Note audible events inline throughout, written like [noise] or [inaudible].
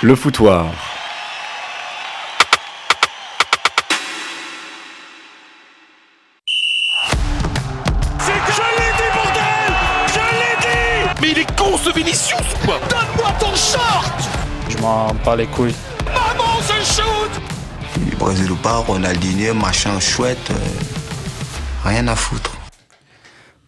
Le foutoir. C'est que je l'ai dit, bordel Je l'ai dit Mais il est con ce Vinicius ou quoi? Donne-moi ton short Je m'en bats les couilles. Maman, ce shoot Brésil ou pas, Ronaldinho, machin chouette, euh, rien à foutre.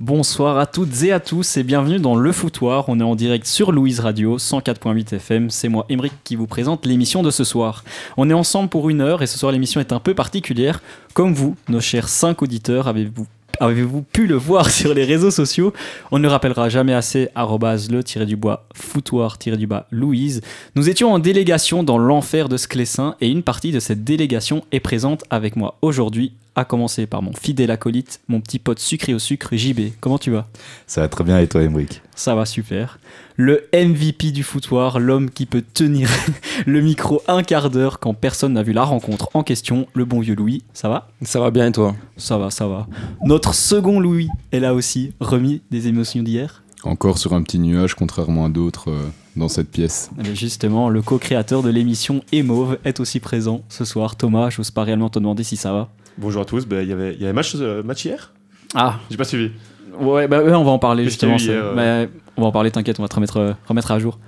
Bonsoir à toutes et à tous et bienvenue dans Le Foutoir. On est en direct sur Louise Radio 104.8 FM. C'est moi, Emeric, qui vous présente l'émission de ce soir. On est ensemble pour une heure et ce soir l'émission est un peu particulière. Comme vous, nos chers 5 auditeurs, avez-vous Avez-vous pu le voir [laughs] sur les réseaux sociaux? On ne le rappellera jamais assez, le-du-bois, foutoir-du-bas, Louise. Nous étions en délégation dans l'enfer de Sclessin et une partie de cette délégation est présente avec moi aujourd'hui, à commencer par mon fidèle acolyte, mon petit pote sucré au sucre, JB. Comment tu vas? Ça va très bien et toi, Emric? Ça va super. Le MVP du foutoir, l'homme qui peut tenir [laughs] le micro un quart d'heure quand personne n'a vu la rencontre en question, le bon vieux Louis. Ça va? Ça va bien et toi? Ça va, ça va. Notre second Louis est là aussi, remis des émotions d'hier. Encore sur un petit nuage, contrairement à d'autres euh, dans cette pièce. Et justement, le co-créateur de l'émission Emauve est aussi présent ce soir. Thomas, je n'ose pas réellement te demander si ça va. Bonjour à tous, il y avait, il y avait match, euh, match hier? Ah, J'ai pas suivi. ouais, bah, ouais, on va en parler justement. eu ça. hier, Mais on va en parler, t'inquiète, on va te remettre, euh, remettre à jour.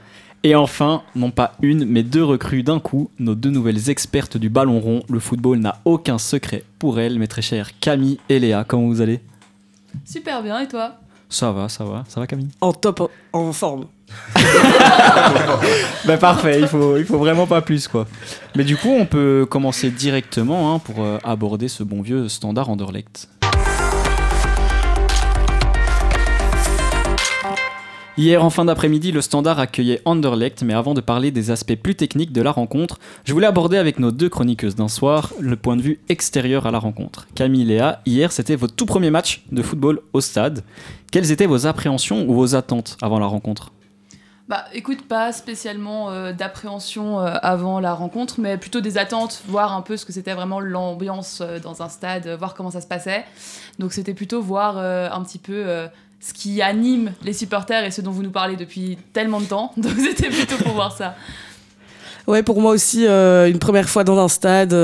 Et enfin, non pas une, mais deux recrues d'un coup, nos deux nouvelles expertes du ballon rond. Le football n'a aucun secret pour elles, mes très chères Camille et Léa. Comment vous allez? Super bien, et toi? Ça va, ça va, ça va Camille? En top, en forme. [laughs] [laughs] Bah parfait, il faut, faut vraiment pas plus quoi. Mais du coup, on peut commencer directement hein, pour euh, aborder ce bon vieux standard Anderlecht. Hier en fin d'après-midi, le standard accueillait Anderlecht, mais avant de parler des aspects plus techniques de la rencontre, je voulais aborder avec nos deux chroniqueuses d'un soir le point de vue extérieur à la rencontre. Camille Léa, hier c'était votre tout premier match de football au stade. Quelles étaient vos appréhensions ou vos attentes avant la rencontre? Bah écoute, pas spécialement euh, d'appréhension euh, avant la rencontre, mais plutôt des attentes, voir un peu ce que c'était vraiment l'ambiance euh, dans un stade, voir comment ça se passait. Donc c'était plutôt voir un petit peu ce qui anime les supporters et ce dont vous nous parlez depuis tellement de temps. [laughs] Donc c'était plutôt pour voir ça. Ouais, pour moi aussi, une première fois dans un stade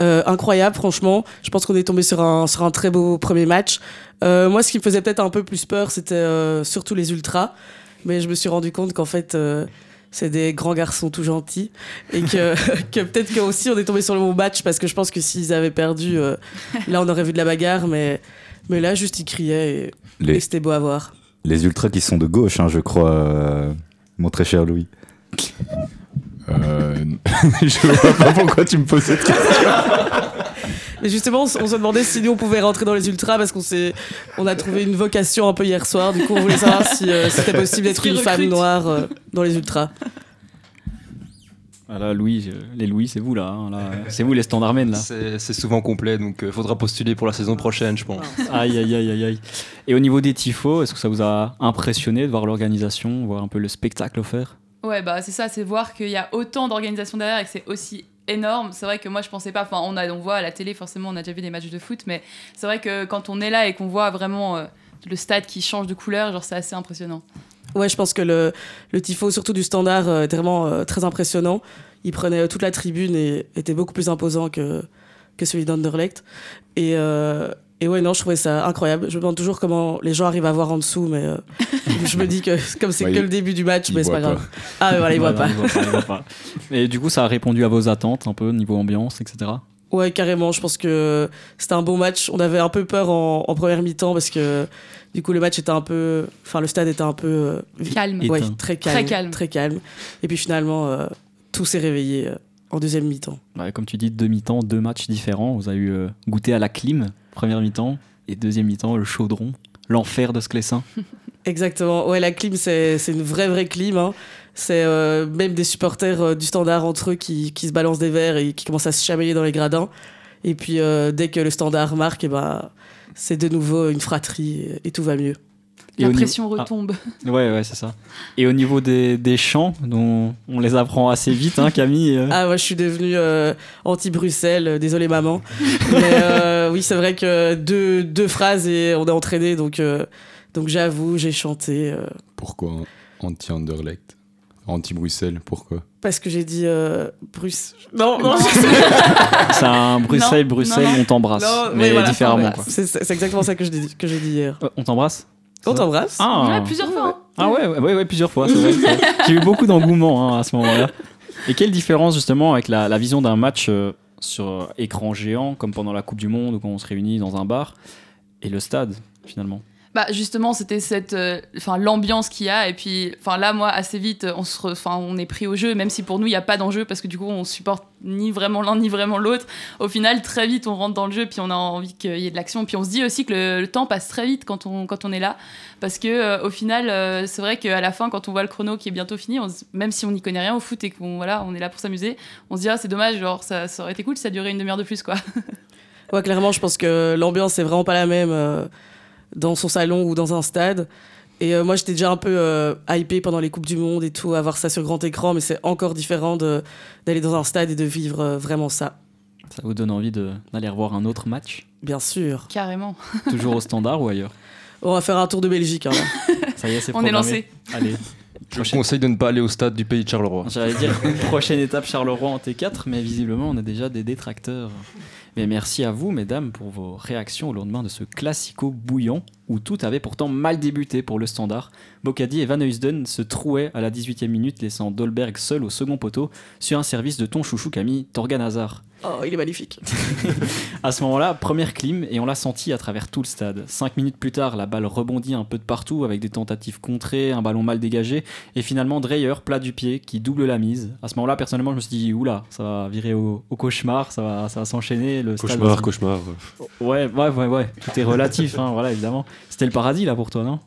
incroyable, franchement. Je pense qu'on est tombé sur un, sur un très beau premier match. Moi, ce qui me faisait peut-être un peu plus peur, c'était surtout les ultras. Mais je me suis rendu compte qu'en fait, euh, c'est des grands garçons tout gentils. Et que, [laughs] que peut-être que aussi on est tombé sur le bon match parce que je pense que s'ils avaient perdu, euh, là, on aurait vu de la bagarre. Mais, mais là, juste, ils criaient et, c'était beau à voir. les ultras qui sont de gauche, hein, je crois, euh, mon très cher Louis. Euh, [laughs] je vois pas [laughs] pourquoi tu me poses cette question. Mais justement, on se demandait si nous on pouvait rentrer dans les ultras parce qu'on s'est, on a trouvé une vocation un peu hier soir. Du coup, on voulait savoir si euh, c'était possible d'être une femme noire euh, dans les ultras. Voilà, Louis, euh, les Louis, c'est vous là. hein, là. C'est vous les standardmen là. C'est c'est souvent complet, donc il faudra postuler pour la saison prochaine, je pense. Aïe, aïe, aïe, aïe, aïe. Et au niveau des tifos, est-ce que ça vous a impressionné de voir l'organisation, voir un peu le spectacle offert? Ouais, bah c'est ça, c'est voir qu'il y a autant d'organisations derrière et que c'est aussi énorme. C'est vrai que moi je pensais pas, enfin on, a, on voit à la télé forcément, on a déjà vu des matchs de foot, mais c'est vrai que quand on est là et qu'on voit vraiment euh, le stade qui change de couleur, genre c'est assez impressionnant. Ouais, je pense que le, tifo, surtout du standard, euh, était vraiment euh, très impressionnant. Il prenait euh, toute la tribune et était beaucoup plus imposant que, que celui d'Anderlecht. Et, et ouais, non, je trouvais ça incroyable. Je me demande toujours comment les gens arrivent à voir en dessous, mais euh, [laughs] je me dis que comme c'est Ouais, que il- le début du match, mais c'est pas grave. Ah, mais voilà, ils voient pas. Et du coup, ça a répondu à vos attentes un peu, niveau ambiance, etc. Ouais, carrément. Je pense que c'était un bon match. On avait un peu peur en, en première mi-temps parce que du coup le match était un peu, enfin le stade était un peu euh, Calme. Ouais, très calme, Très calme. très calme. Et puis finalement euh, tout s'est réveillé euh, en deuxième mi-temps. Ouais, comme tu dis, deux mi-temps, deux matchs différents. Vous avez eu euh, goûté à la clim, première mi-temps, et deuxième mi-temps, le chaudron, l'enfer de Sclessin. [laughs] Exactement. Ouais, la clim c'est une vraie vraie clim. hein. C'est euh, même des supporters euh, du standard entre eux qui, qui se balancent des verres et qui commencent à se chamailler dans les gradins. Et puis euh, dès que le standard marque, et ben c'est de nouveau une fratrie et, et tout va mieux. Et La niveau- pression Ah. retombe. Ouais, ouais, c'est ça. Et au niveau des, des chants, dont on les apprend assez vite, hein, Camille euh, Ah, moi, je suis devenue euh, anti-Bruxelles, euh, désolé maman. Mais euh, oui, c'est vrai que deux, deux phrases et on est entraîné, donc, euh, donc j'avoue, j'ai chanté. euh. Pourquoi anti-Underlect Anti-Bruxelles, pourquoi? Parce que j'ai dit euh, Bruce. Non, non, [laughs] C'est un Bruxelles, Non, Bruxelles, non, non. on t'embrasse. Mais voilà, différemment. C'est exactement ça que je dis, que j'ai dit hier. Euh, on t'embrasse? On t'embrasse. Ah, Ouais, plusieurs fois. hein. Ah ouais, ouais, ouais, ouais, plusieurs fois. c'est vrai. [laughs] J'ai eu beaucoup d'engouement hein, à ce moment-là. Et quelle différence justement avec la, la vision d'un match euh, sur euh, écran géant, comme pendant la Coupe du Monde ou quand on se réunit dans un bar, et le stade finalement? Bah justement, c'était cette, euh, enfin l'ambiance qu'il y a et puis, enfin là moi assez vite, on se, enfin on est pris au jeu, même si pour nous il n'y a pas d'enjeu parce que du coup on supporte ni vraiment l'un ni vraiment l'autre. Au final, très vite on rentre dans le jeu puis on a envie qu'il y ait de l'action. Puis on se dit aussi que le, temps passe très vite quand on quand on est là parce que euh, au final, euh, c'est vrai qu'à la fin quand on voit le chrono qui est bientôt fini, même si on n'y connaît rien au foot et qu'on voilà, on est là pour s'amuser, on se dit ah c'est dommage, genre ça, aurait été cool si ça durait une demi-heure de plus quoi. [laughs] Ouais, clairement, je pense que l'ambiance est vraiment pas la même dans son salon ou dans un stade. Et euh, moi, j'étais déjà un peu euh, hypé pendant les Coupes du Monde et tout, à voir ça sur grand écran, mais c'est encore différent d'aller dans un stade et de vivre euh, vraiment ça. Ça vous donne envie d'aller revoir un autre match? Bien sûr. Carrément. [laughs] Toujours au standard ou ailleurs? On va faire un tour de Belgique. hein, là. [laughs] Ça y est, c'est On est lancé. Allez. Je vous conseille de ne pas aller au stade du pays de Charleroi. J'allais dire prochaine étape Charleroi en T4, mais visiblement on a déjà des détracteurs. Mais merci à vous, mesdames, pour vos réactions au lendemain de ce classico bouillant où tout avait pourtant mal débuté pour le standard. Bocadi et Van Heusden se trouaient à la 18e minute, laissant Dolberg seul au second poteau sur un service de ton chouchou Camille Torgan Hazard. Oh, il est magnifique. [laughs] À ce moment-là, première clim et on l'a senti à travers tout le stade. Cinq minutes plus tard, la balle rebondit un peu de partout avec des tentatives contrées, un ballon mal dégagé et finalement Dreyer, plat du pied, qui double la mise. À ce moment-là, personnellement, je me suis dit, oula, ça va virer au, au cauchemar, ça va, ça va s'enchaîner. Le Cauchemar, cauchemar. Ouais, ouais, ouais, ouais, tout est relatif, hein, voilà, évidemment. C'était le paradis là pour toi, non?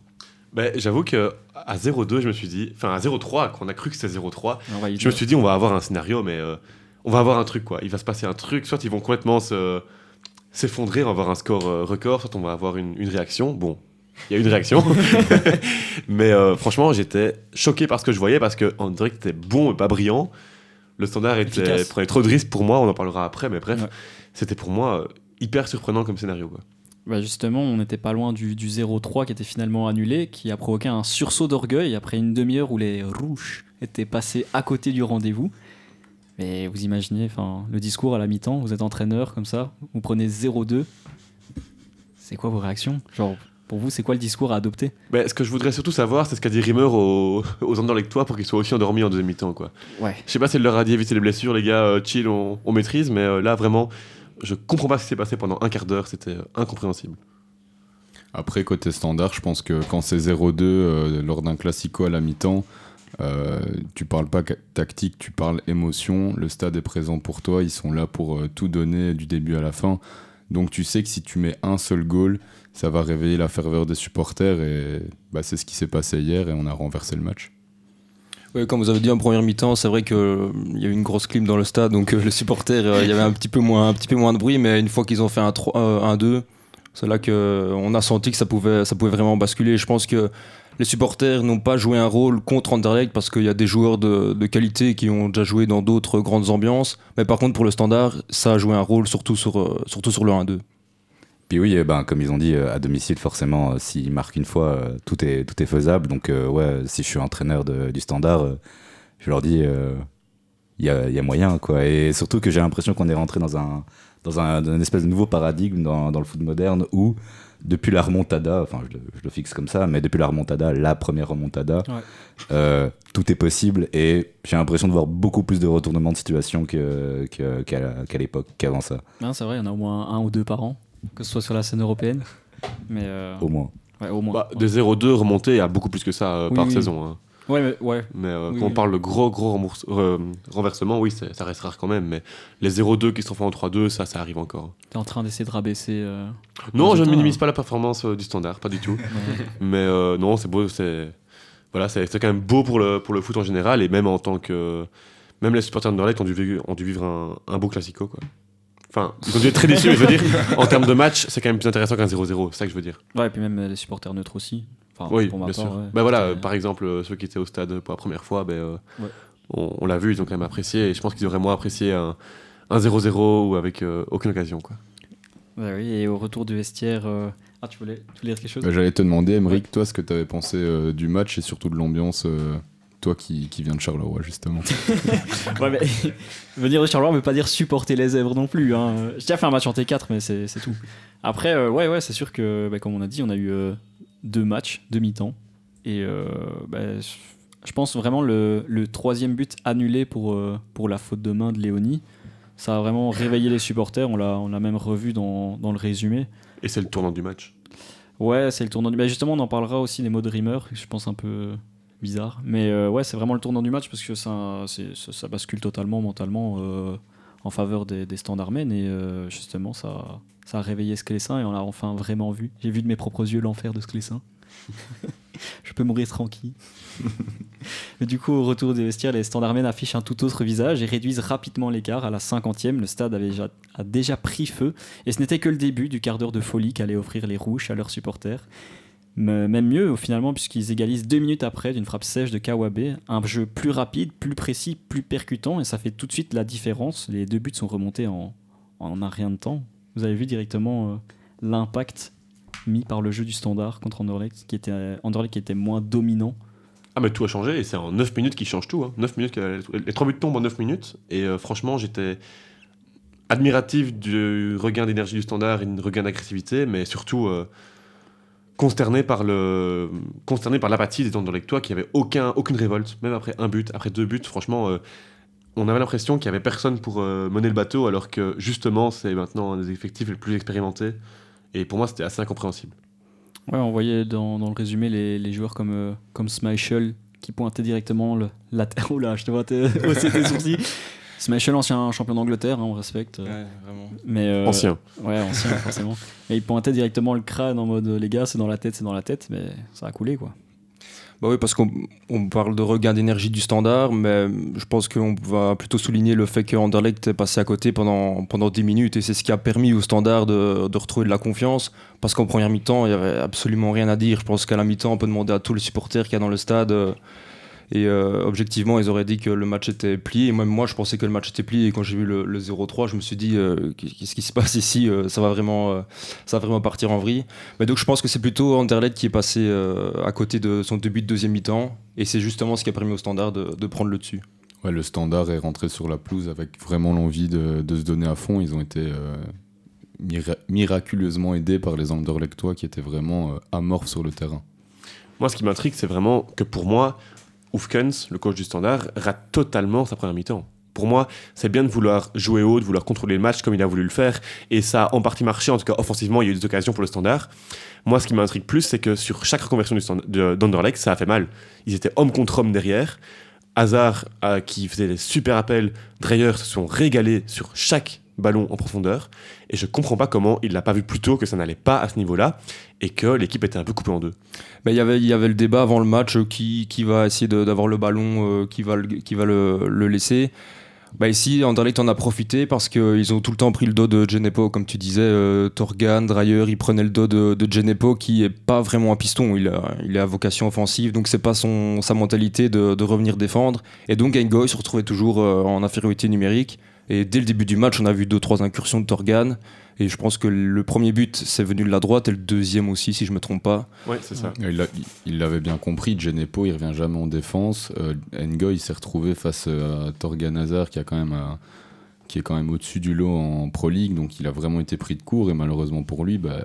Ben, J'avoue que à 0-2, je me suis dit, enfin à 0-3, qu'on a cru que c'était 0-3, On va y je me suis dit, on va avoir un scénario, mais euh, on va avoir un truc, quoi. Il va se passer un truc, soit ils vont complètement se- s'effondrer, on va avoir un score euh, record, soit on va avoir une, une réaction. Bon, il y a une réaction. [laughs] mais euh, franchement, j'étais choqué par ce que je voyais, parce dirait que c'était bon mais pas brillant. Le standard était, prenait trop de risques pour moi, on en parlera après, mais bref, Ouais. c'était pour moi euh, hyper surprenant comme scénario, quoi. Bah justement, on n'était pas loin du, du 0-3 qui était finalement annulé, qui a provoqué un sursaut d'orgueil après une demi-heure où les rouges étaient passés à côté du rendez-vous. Mais vous imaginez, enfin, le discours à la mi-temps, vous êtes entraîneur comme ça, vous prenez 0-2. C'est quoi vos réactions? Genre, pour vous, c'est quoi le discours à adopter? Ben, ce que je voudrais surtout savoir, c'est ce qu'a dit Rimmer [laughs] aux, aux Anderlechtois pour qu'ils soient aussi endormis en deuxième mi-temps. Quoi. Ouais. Je sais pas s'il leur a dit éviter les blessures, les gars, euh, chill, on, on maîtrise, mais euh, là vraiment, je comprends pas ce qui s'est passé pendant un quart d'heure, c'était euh, incompréhensible. Après, côté standard, je pense que quand c'est 0-2 euh, lors d'un classico à la mi-temps, euh, tu parles pas tactique, tu parles émotion. Le stade est présent pour toi, ils sont là pour euh, tout donner du début à la fin. Donc tu sais que si tu mets un seul goal, ça va réveiller la ferveur des supporters et bah, c'est ce qui s'est passé hier et on a renversé le match. Ouais, comme vous avez dit en première mi-temps, c'est vrai qu'il y a eu une grosse clim dans le stade, donc euh, les supporters, euh, il y avait un petit peu moins, un petit peu moins de bruit, mais une fois qu'ils ont fait un 3, euh, un 2, c'est là qu'on a senti que ça pouvait, ça pouvait vraiment basculer. Je pense que les supporters n'ont pas joué un rôle contre Anderlecht parce qu'il y a des joueurs de, qualité qui ont déjà joué dans d'autres grandes ambiances, mais par contre pour le standard, ça a joué un rôle surtout sur, euh, le 1-2. Puis oui, eh ben, comme ils ont dit, euh, à domicile, forcément, euh, s'ils marquent une fois, tout, est, tout est faisable. Donc, ouais, si je suis entraîneur de- du standard, je leur dis, il y, a, moyen. Et surtout que j'ai l'impression qu'on est rentré dans un, dans un, espèce de nouveau paradigme dans, dans le foot moderne où, depuis la remontada, enfin, je le, je le fixe comme ça, mais depuis la remontada, la première remontada, Ouais. euh, tout est possible. Et j'ai l'impression de voir beaucoup plus de retournements de situation que- qu'à l'époque, qu'avant ça, Non, C'est vrai, il y en a au moins un ou deux par an, que ce soit sur la scène européenne. Mais euh, au moins. ouais, au moins. Bah, ouais. De 0-2 remonté à beaucoup plus que ça euh, Oui, par oui. saison. hein. Ouais, mais- ouais. Mais euh, Oui, quand oui. on parle de gros, gros euh, renversement, oui, ça reste rare quand même. Mais les 0-2 qui se font en 3-2, ça, ça arrive encore. T'es en train d'essayer de rabaisser. euh, Non, je ne minimise hein. pas la performance euh, du standard, pas du tout. [laughs] Mais euh, non, c'est beau, c'est voilà, c'est quand même beau pour le pour le foot en général et même en tant que même les supporters d'Anderlecht ont dû ont dû vivre un, un beau classico quoi. Enfin, ils ont dû être très déçus, mais je veux dire, en termes de match, c'est quand même plus intéressant qu'un 0-0, c'est ça que je veux dire. Ouais, et puis même les supporters neutres aussi. Enfin, oui, pour ma bien part, sûr. ouais. Bah voilà, euh, par exemple, euh, ceux qui étaient au stade pour la première fois, ben, euh, Ouais. on, on l'a vu, ils ont quand même apprécié et je pense qu'ils auraient moins apprécié un un 0-0 ou avec euh, aucune occasion quoi. Ouais, oui, et au retour du vestiaire. euh, Ah, tu voulais, tu voulais dire quelque chose? Bah, J'allais te demander, Emeric, toi, ce que tu avais pensé euh, du match et surtout de l'ambiance euh, toi qui, qui vient de Charleroi, justement. [laughs] Ouais, mais [laughs] venir de Charleroi ne veut pas dire supporter les zèbres non plus. Hein. J'ai déjà fait un match en T4, mais c'est c'est tout. Après, euh, ouais, ouais, c'est sûr que, bah, comme on a dit, on a eu euh, deux matchs, deux mi-temps. Et euh, bah, je- pense vraiment le, le troisième but annulé pour, euh, pour la faute de main de Léonie. Ça a vraiment réveillé les supporters. On l'a on l'a même revu dans, dans le résumé. Et c'est le tournant du match. Ouais, c'est le tournant du match. Justement, on en parlera aussi des mots de Rimmer, je pense un peu bizarre. Mais euh, ouais, c'est vraiment le tournant du match parce que ça, c'est- ça, ça bascule totalement mentalement en faveur des, des. Et euh, justement, ça, ça a réveillé Sclessin et on l'a enfin vraiment vu. J'ai vu de mes propres yeux l'enfer de Sclessin. [laughs] je peux mourir tranquille. [laughs] Mais du coup, au retour des vestiaires, les standards men affichent un tout autre visage et réduisent rapidement l'écart. À la 50e, le stade avait déjà, a déjà pris feu. Et ce n'était que le début du quart d'heure de folie qu'allaient offrir les rouges à leurs supporters. Même mieux, finalement, puisqu'ils égalisent deux minutes après d'une frappe sèche de Kawabe. Un jeu plus rapide, plus précis, plus percutant, et ça fait tout de suite la différence. Les deux buts sont remontés en, en un rien de temps. Vous avez vu directement euh, l'impact mis par le jeu du standard contre Anderlecht, qui était, euh, qui était moins dominant. Ah, mais tout a changé et c'est en 9 minutes qu'il change tout. Hein. 9 minutes que- les 3 buts tombent en 9 minutes. Et euh, franchement, j'étais admiratif du regain d'énergie du standard et du regain d'agressivité, mais surtout euh, consterné par le consterné par l'apathie des Anderlechtois qui avait aucun aucune révolte, même après un but, après deux buts. Franchement, euh, on avait l'impression qu'il y avait personne pour euh, mener le bateau, alors que justement, c'est maintenant un des effectifs les plus expérimentés. Et pour moi, c'était assez incompréhensible. Ouais, on voyait dans, dans le résumé les, les joueurs comme, euh, comme Schmeichel qui pointaient directement le, la terre. [laughs] Oh là, je te vois [laughs] hausser tes sourcils. Schmeichel, ancien champion d'Angleterre, hein, on respecte. Ouais, vraiment. Mais, euh, Ancien. Ouais, ancien, [laughs] forcément. Et il pointait directement le crâne en mode les gars, c'est dans la tête, c'est dans la tête, mais ça a coulé quoi. Bah oui, parce qu'on on parle de regain d'énergie du standard, mais je pense qu'on va plutôt souligner le fait que Anderlecht est passé à côté pendant, pendant 10 minutes et c'est ce qui a permis au standard de, de retrouver de la confiance. Parce qu'en première mi-temps, il n'y avait absolument rien à dire. Je pense qu'à la mi-temps, on peut demander à tous les supporters qu'il y a dans le stade. euh, et euh, objectivement, ils auraient dit que le match était plié. Et même moi, je pensais que le match était plié. Et quand j'ai vu le, le 0-3, je me suis dit, euh, qu'est-ce qui se passe ici Euh, ça, va vraiment, euh, ça va vraiment partir en vrille. Mais donc je pense que c'est plutôt Anderlecht qui est passé euh, à côté de son début de deuxième mi-temps. Et c'est justement ce qui a permis au standard de, de prendre le dessus. Ouais, le standard est rentré sur la pelouse avec vraiment l'envie de, de se donner à fond. Ils ont été euh, mira- miraculeusement aidés par les Anderlechtois qui étaient vraiment euh, amorphes sur le terrain. Moi, ce qui m'intrigue, c'est vraiment que pour moi, Oufkens, le coach du Standard, rate totalement sa première mi-temps. Pour moi, c'est bien de vouloir jouer haut, de vouloir contrôler le match comme il a voulu le faire, et ça a en partie marché, en tout cas offensivement, il y a eu des occasions pour le Standard. Moi, ce qui m'intrigue plus, c'est que sur chaque reconversion d'Anderlecht, ça a fait mal. Ils étaient homme contre homme derrière. Hazard, euh, qui faisait des super appels, Dreyer se sont régalés sur chaque ballon en profondeur, et je comprends pas comment il l'a pas vu plus tôt que ça n'allait pas à ce niveau-là, et que l'équipe était un peu coupée en deux. Mais il y avait- il y avait le débat avant le match euh, qui, qui va essayer d'avoir le ballon, euh, qui va, qui va le, le laisser. Bah ici, Anderlecht en a profité parce qu'ils ont tout le temps pris le dos de Genepo, comme tu disais, euh, Torgan, Dreyer, il prenait le dos de, de Genepo qui est pas vraiment un piston, il, a, est à vocation offensive, donc c'est pas son, sa mentalité de, revenir défendre. Et donc Engoy se retrouvait toujours en infériorité numérique. Et dès le début du match, on a vu deux trois incursions de Torgan. Et je pense que le premier but, c'est venu de la droite, et le deuxième aussi, si je me trompe pas. Ouais, c'est ça. Il l'a- il l'avait bien compris, Genepo, il revient jamais en défense. Euh, Ngoy s'est retrouvé face euh, à Torgan Hazard, qui, a quand même, un- qui est quand même au-dessus du lot en Pro League, donc il a vraiment été pris de court, et malheureusement pour lui, bah,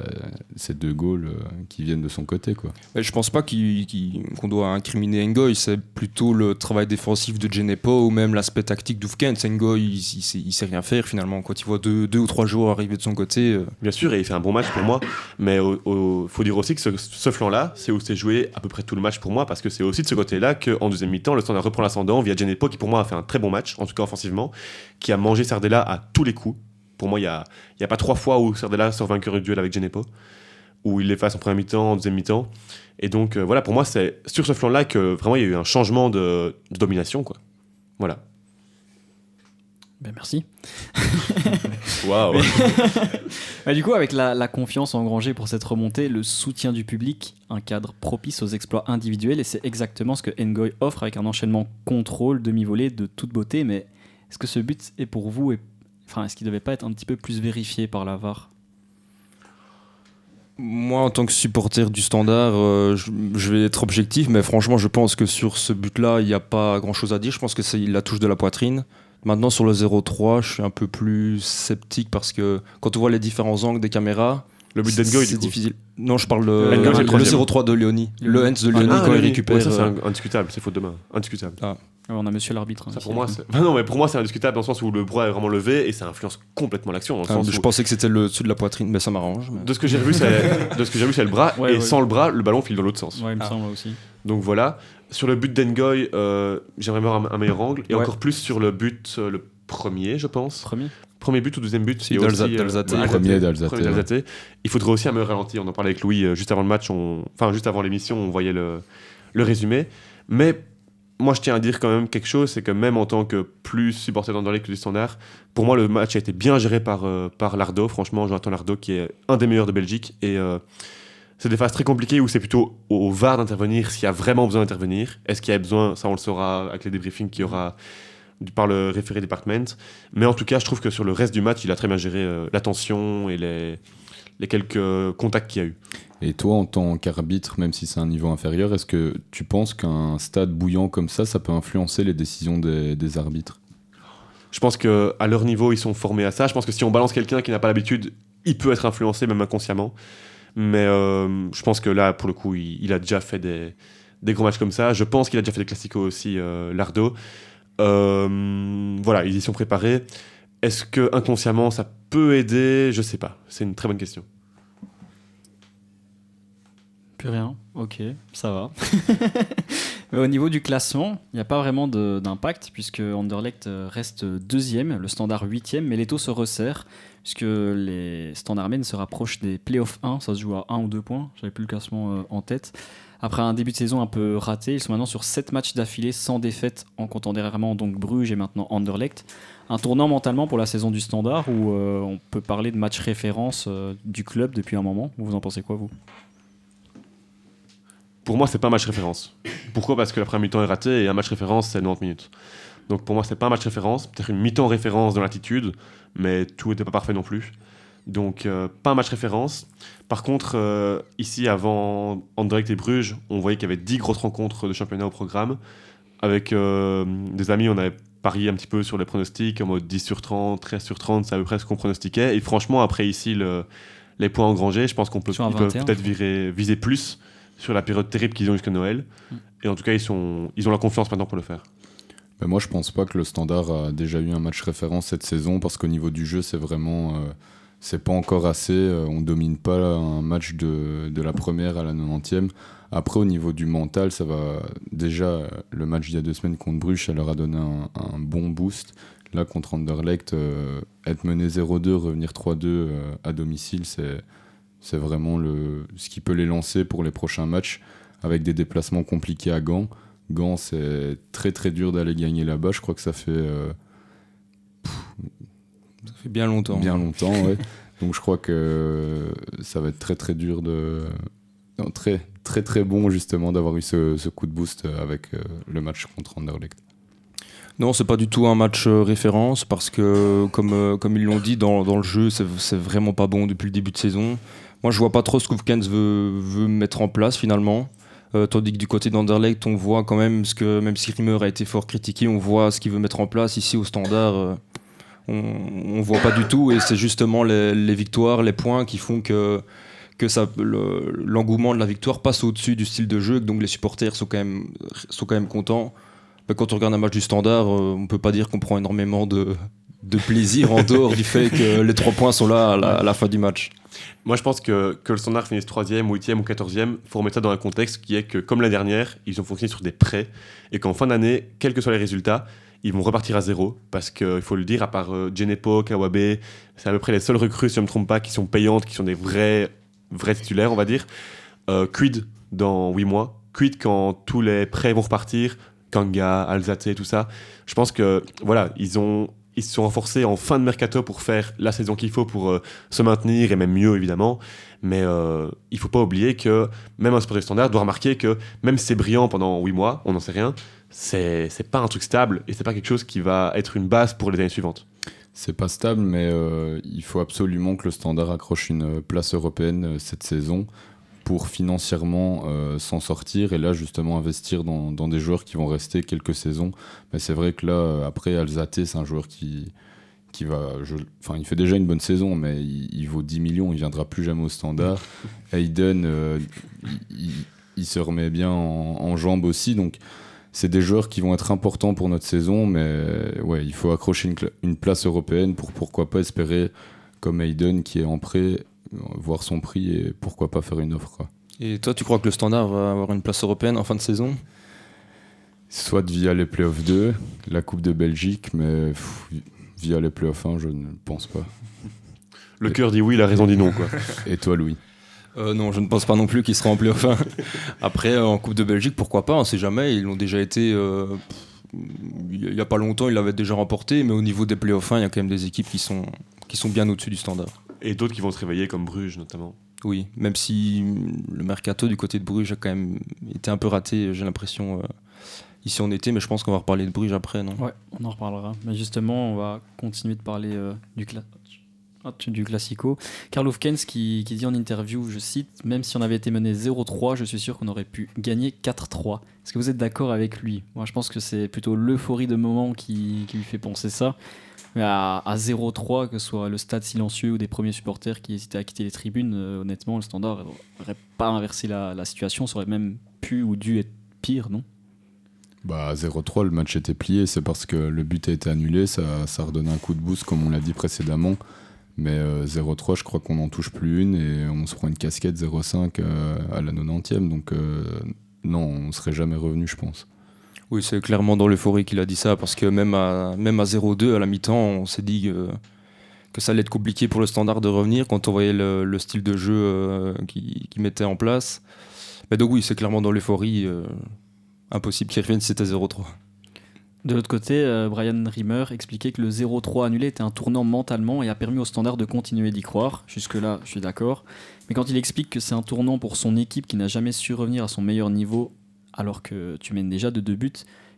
c'est deux goals euh, qui viennent de son côté. Quoi. Mais je pense pas qu'on doit incriminer Ngoy, c'est plutôt le travail défensif de Genepo ou même l'aspect tactique d'Oufkens. Ngoy, il, il sait, il sait rien faire finalement. Quand il voit deux, deux ou trois joueurs arriver de son côté, euh, Bien sûr, et il fait un bon match pour moi. Mais il faut dire aussi que ce, ce flanc-là, c'est où c'est joué à peu près tout le match pour moi, parce que c'est aussi de ce côté-là qu'en deuxième mi-temps, le Standard reprend l'ascendant via Genepo, qui pour moi a fait un très bon match, en tout cas offensivement, qui a mangé Sardella à tous les coups. Pour moi, il n'y a, y a pas trois fois où Sardella sort vainqueur du duel avec Genepo, où il l'efface en première mi-temps, en deuxième mi-temps. Et donc, euh, voilà, pour moi, c'est sur ce flanc-là que vraiment il y a eu un changement de, de domination. Quoi. Voilà. Ben merci. [laughs] Waouh! [laughs] Bah, du coup, avec la, la confiance engrangée pour cette remontée, le soutien du public, un cadre propice aux exploits individuels, et c'est exactement ce que Ngoy offre avec un enchaînement contrôle, demi-volée de toute beauté. Mais est-ce que ce but est pour vous, et, enfin, est-ce qu'il ne devait pas être un petit peu plus vérifié par la VAR? Moi, en tant que supporter du Standard, euh, je, je vais être objectif, mais franchement, je pense que sur ce but-là, il n'y a pas grand-chose à dire. Je pense que c'est la touche de la poitrine. Maintenant, sur le 0-3, je suis un peu plus sceptique parce que quand on voit les différents angles des caméras, Le but d'Engoy, c'est difficile. Non, je parle de le le, troisième. 0-3 de Léonie. Le Hens de Léonie Ah, quand il récupère. ouais, ça, c'est euh, indiscutable, c'est faute de main. Indiscutable. Ouais, on a monsieur l'arbitre. hein, pour moi, c'est- Enfin, [laughs] non, mais pour moi, c'est indiscutable dans le sens où le bras est vraiment levé et ça influence complètement l'action. dans le ah, sens je où- pensais que c'était le dessus de la poitrine, mais ça m'arrange. mais- De ce que j'ai vu, c'est [laughs] de ce que j'ai vu, c'est le bras Ouais, et ouais. sans le bras, le ballon file dans l'autre sens. Ouais, il me Ah. semble aussi. Donc voilà. Sur le but d'Engoy, euh, j'aimerais voir un, un meilleur angle et Ouais. encore plus sur le but, euh, le premier, je pense. Premier. Premier but ou deuxième but Si, euh, Premier. Il faudrait aussi un meilleur ralenti. On en parlait avec Louis euh, juste avant le match, on... enfin juste avant l'émission, on voyait le, le résumé. Mais moi, je tiens à dire quand même quelque chose, c'est que même en tant que plus supporter d'Anderlecht que du Standard, pour moi, le match a été bien géré par, euh, par Lardo. Franchement, Jonathan Lardo, qui est un des meilleurs de Belgique. Et euh, c'est des phases très compliquées où c'est plutôt au, VAR d'intervenir s'il y a vraiment besoin d'intervenir. Est-ce qu'il y a besoin Ça, on le saura avec les débriefings qu'il y aura par le référé département. Mais en tout cas, je trouve que sur le reste du match, il a très bien géré euh, la tension et les, les quelques contacts qu'il y a eu. Et toi, en tant qu'arbitre, même si c'est un niveau inférieur, est-ce que tu penses qu'un stade bouillant comme ça, ça peut influencer les décisions des, des arbitres? Je pense que à leur niveau, ils sont formés à ça. Je pense que si on balance quelqu'un qui n'a pas l'habitude, il peut être influencé, même inconsciemment. Mais euh, je pense que là, pour le coup, il, il a déjà fait des, des gros matchs comme ça. Je pense qu'il a déjà fait des classicos aussi, euh, Lardo. Euh, voilà, ils y sont préparés. Est-ce que inconsciemment ça peut aider? Je sais pas. C'est une très bonne question. Plus rien. Ok, ça va. [laughs] Au niveau du classement, il n'y a pas vraiment d'impact puisque Anderlecht euh, reste deuxième, le standard huitième, mais les taux se resserrent puisque les standardmen se rapprochent des playoffs 1, ça se joue à 1 ou 2 points, j'avais plus le classement euh, en tête. Après un début de saison un peu raté, ils sont maintenant sur 7 matchs d'affilée sans défaite en comptant dernièrement donc Bruges et maintenant Anderlecht. Un tournant mentalement pour la saison du standard où euh, on peut parler de match référence du club depuis un moment. Vous en pensez quoi vous? Pour moi, c'est pas un match référence. Pourquoi? Parce que la première mi-temps est ratée et un match référence, c'est 90 minutes. Donc pour moi, c'est pas un match référence. Peut-être une mi-temps référence dans l'attitude, mais tout n'était pas parfait non plus. Donc euh, pas un match référence. Par contre, euh, ici, avant Anderlecht et Bruges, on voyait qu'il y avait 10 grosses rencontres de championnat au programme. Avec euh, des amis, on avait parié un petit peu sur les pronostics, en mode 10 sur 30, 13 sur 30, c'est à peu près ce qu'on pronostiquait. Et franchement, après ici, le- les points engrangés, je pense qu'on peut Sur un ils peuvent 21, peut-être viser plus sur la période terrible qu'ils ont jusqu'à Noël. Mm. Et en tout cas, ils, sont, ils ont la confiance maintenant pour le faire. Ben moi, je pense pas que le Standard a déjà eu un match référence cette saison parce qu'au niveau du jeu, c'est vraiment. euh, c'est pas encore assez. euh, on domine pas un match de, de la première à la 90e. Après, au niveau du mental, ça va. Déjà, le match d'il y a deux semaines contre Bruges, ça leur a donné un, un bon boost. Là, contre Anderlecht, euh, être mené 0-2, revenir 3-2 euh, à domicile, c'est. C'est vraiment le, ce qui peut les lancer pour les prochains matchs avec des déplacements compliqués à Gand. Gand, c'est très très dur d'aller gagner là-bas. Je crois que ça fait euh, Ça fait bien longtemps. bien longtemps. ouais. [laughs] Donc je crois que ça va être très très dur de. non, très très très bon justement d'avoir eu ce, ce coup de boost avec euh, le match contre Anderlecht. Non, c'est pas du tout un match euh, référence parce que, comme, euh, comme ils l'ont dit, dans, dans le jeu, c'est vraiment pas bon depuis le début de saison. Moi, je vois pas trop ce que Kens veut, mettre en place finalement. Euh, tandis que du côté d'Anderlecht, on voit quand même ce que, même si Rimmer a été fort critiqué, on voit ce qu'il veut mettre en place ici au standard. euh, on, on voit pas du tout et c'est justement les, victoires, les points qui font que, l'engouement de la victoire passe au-dessus du style de jeu, donc les supporters sont quand même, sont quand même contents. Quand on regarde un match du standard, euh, on peut pas dire qu'on prend énormément de, plaisir en dehors du fait que les trois points sont là à la fin du match. Moi, je pense que, que le standard finisse 3e, 8e ou 14e, il faut remettre ça dans un contexte qui est que, comme l'année dernière, ils ont fonctionné sur des prêts et qu'en fin d'année, quels que soient les résultats, ils vont repartir à zéro parce qu'il faut le dire, à part euh, Genepo, Kawabe, c'est à peu près les seules recrues, si je ne me trompe pas, qui sont payantes, qui sont des vrais, vrais titulaires, on va dire. Euh, quid dans 8 mois? Quid quand tous les prêts vont repartir? Kanga, Alzate, tout ça. Je pense que, voilà, ils ont. Ils se sont renforcés en fin de mercato pour faire la saison qu'il faut pour euh, se maintenir et même mieux évidemment. Mais euh, il faut pas oublier que même un sportif standard doit remarquer que même si c'est brillant pendant 8 mois, on n'en sait rien, c'est pas un truc stable et c'est pas quelque chose qui va être une base pour les années suivantes. c'est pas stable, mais euh, il faut absolument que le Standard accroche une place européenne euh, cette saison pour financièrement euh, s'en sortir et là justement investir dans, dans des joueurs qui vont rester quelques saisons. Mais c'est vrai que là, euh, après Alzate, c'est un joueur qui, qui va. Enfin, il fait déjà une bonne saison, mais il, il vaut 10 millions, il viendra plus jamais au Standard. [laughs] Hayden, euh, il, se remet bien en, en jambes aussi, donc c'est des joueurs qui vont être importants pour notre saison, mais ouais, il faut accrocher une, une place européenne pour pourquoi pas espérer, comme Hayden qui est en prêt, voir son prix et pourquoi pas faire une offre. Quoi. Et toi, tu crois que le Standard va avoir une place européenne en fin de saison? Soit via les playoffs 2, la Coupe de Belgique, mais pff, via les playoffs 1, je ne pense pas. Le cœur dit oui, la raison dit non, quoi. Et toi, Louis? Euh, non, je ne pense pas non plus qu'il sera en playoff 1. Après, euh, en Coupe de Belgique, pourquoi pas On sait jamais. Ils l'ont déjà été. euh, il n'y a pas longtemps, ils l'avaient déjà remporté. Mais au niveau des playoffs 1, il y a quand même des équipes qui sont, qui sont bien au-dessus du standard. Et d'autres qui vont se réveiller, comme Bruges notamment. Oui, même si le mercato du côté de Bruges a quand même été un peu raté, j'ai l'impression, euh, ici en été. Mais je pense qu'on va reparler de Bruges après, non? Ouais, on en reparlera. Mais justement, on va continuer de parler euh, du, cla- ah, du Classico. Karl Hofkens qui, qui dit en interview, je cite, Même si on avait été mené 0-3, je suis sûr qu'on aurait pu gagner 4-3. Est-ce que vous êtes d'accord avec lui? Moi, je pense que c'est plutôt l'euphorie de moment qui, qui lui fait penser ça. À, à 0-3, que ce soit le stade silencieux ou des premiers supporters qui hésitaient à quitter les tribunes, euh, honnêtement, le standard n'aurait pas inversé la, situation. Ça aurait même pu ou dû être pire, non? Bah, à 0-3, le match était plié. C'est parce que le but a été annulé. Ça, ça redonne un coup de boost, comme on l'a dit précédemment. Mais euh, 0-3, je crois qu'on n'en touche plus une et on se prend une casquette 0-5 euh, à la 90e. Donc, euh, non, on serait jamais revenu, je pense. Oui, c'est clairement dans l'euphorie qu'il a dit ça, parce que même à, même à 0-2 à la mi-temps, on s'est dit que, ça allait être compliqué pour le standard de revenir quand on voyait le, le style de jeu euh, qu'il qui mettait en place. Mais donc oui, c'est clairement dans l'euphorie. euh, impossible qu'il revienne si c'était 0-3. De l'autre côté, euh, Brian Rimmer expliquait que le 0-3 annulé était un tournant mentalement et a permis au standard de continuer d'y croire. Jusque-là, je suis d'accord. Mais quand il explique que c'est un tournant pour son équipe qui n'a jamais su revenir à son meilleur niveau alors que tu mènes déjà de deux buts,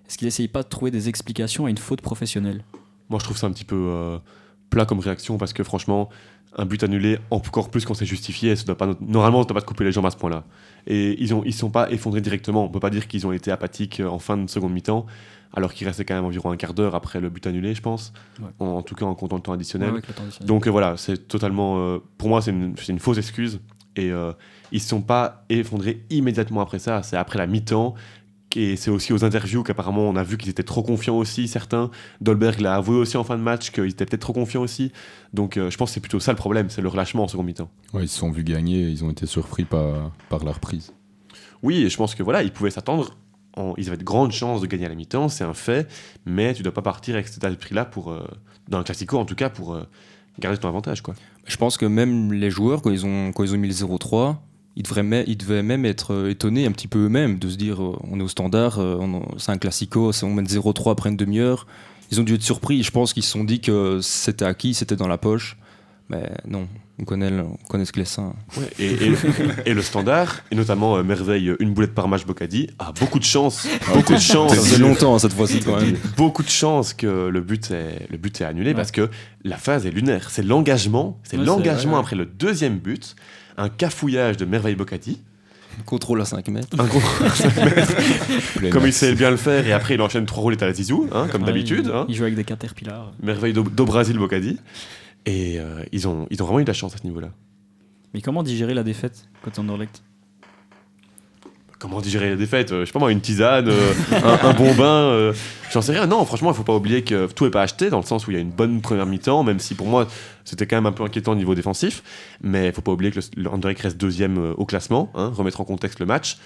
est-ce qu'il essaye pas de trouver des explications à une faute professionnelle? Moi, je trouve ça un petit peu euh, plat comme réaction parce que franchement, un but annulé, encore plus quand c'est justifié, ça doit pas, normalement, ça ne doit pas te couper les jambes à ce point-là. Et ils ne ils sont pas effondrés directement. On ne peut pas dire qu'ils ont été apathiques euh, en fin de seconde mi-temps, alors qu'il restait quand même environ un quart d'heure après le but annulé, je pense. Ouais. En, en tout cas, en comptant le temps additionnel. Ouais, avec le temps additionnel. Donc euh, voilà, c'est totalement. euh, pour moi, c'est une, fausse excuse. Et ils ne sont pas effondrés immédiatement après ça. C'est après la mi-temps. Et c'est aussi aux interviews qu'apparemment on a vu qu'ils étaient trop confiants aussi, certains. Dolberg l'a avoué aussi en fin de match qu'ils étaient peut-être trop confiants aussi. Donc euh, je pense que c'est plutôt ça le problème, c'est le relâchement en seconde mi-temps. Ouais, ils se sont vus gagner. Ils ont été surpris par, par la reprise. Oui, et je pense que voilà, ils pouvaient s'attendre. en- Ils avaient de grandes chances de gagner à la mi-temps, c'est un fait. Mais tu dois pas partir avec cet état d'esprit-là pour, euh, dans le classico en tout cas, pour euh, garder ton avantage. Quoi. Je pense que même les joueurs, quand ils ont, quand ils ont mis le 0-3, ils, devraient me- ils devaient même être euh, étonnés un petit peu eux-mêmes de se dire euh, on est au standard, euh, c'est un classico, c'est- on mène 0-3 après une demi-heure. Ils ont dû être surpris. Je pense qu'ils se sont dit que c'était acquis, c'était dans la poche. Mais non, on connaît, le- on connaît ce que les seins. Ouais, et, et- [laughs] et le standard, et notamment euh, Merveille, une boulette par match Bocadi, a beaucoup de chance, beaucoup de chance. Ça faisait longtemps cette fois-ci quand même. [laughs] Beaucoup de chance que le but est, le but est annulé Ouais. parce que la phase est lunaire. C'est l'engagement, c'est Ouais, l'engagement ouais, ouais. après le deuxième but, un cafouillage de Merveille Bocadi, Contrôle à 5 mètres. un contrôle à cinq mètres, [laughs] Plein comme il sait bien le faire, et après il enchaîne trois roulettes à la zizou, hein, comme Ouais, d'habitude. Il, hein. il joue avec des caterpillars. Merveille d'O- d'Obrasil Bocadi. Et euh, ils, ont, ils ont vraiment eu de la chance à ce niveau-là. Mais comment digérer la défaite côté Anderlecht Comment digérer la défaite Euh, Je sais pas moi, une tisane, euh, un, un bon bain, euh, j'en sais rien. Non, franchement, il faut pas oublier que tout est pas acheté, dans le sens où il y a une bonne première mi-temps, même si pour moi, c'était quand même un peu inquiétant au niveau défensif. Mais il faut pas oublier que le, reste deuxième euh, au classement, hein, remettre en contexte le match.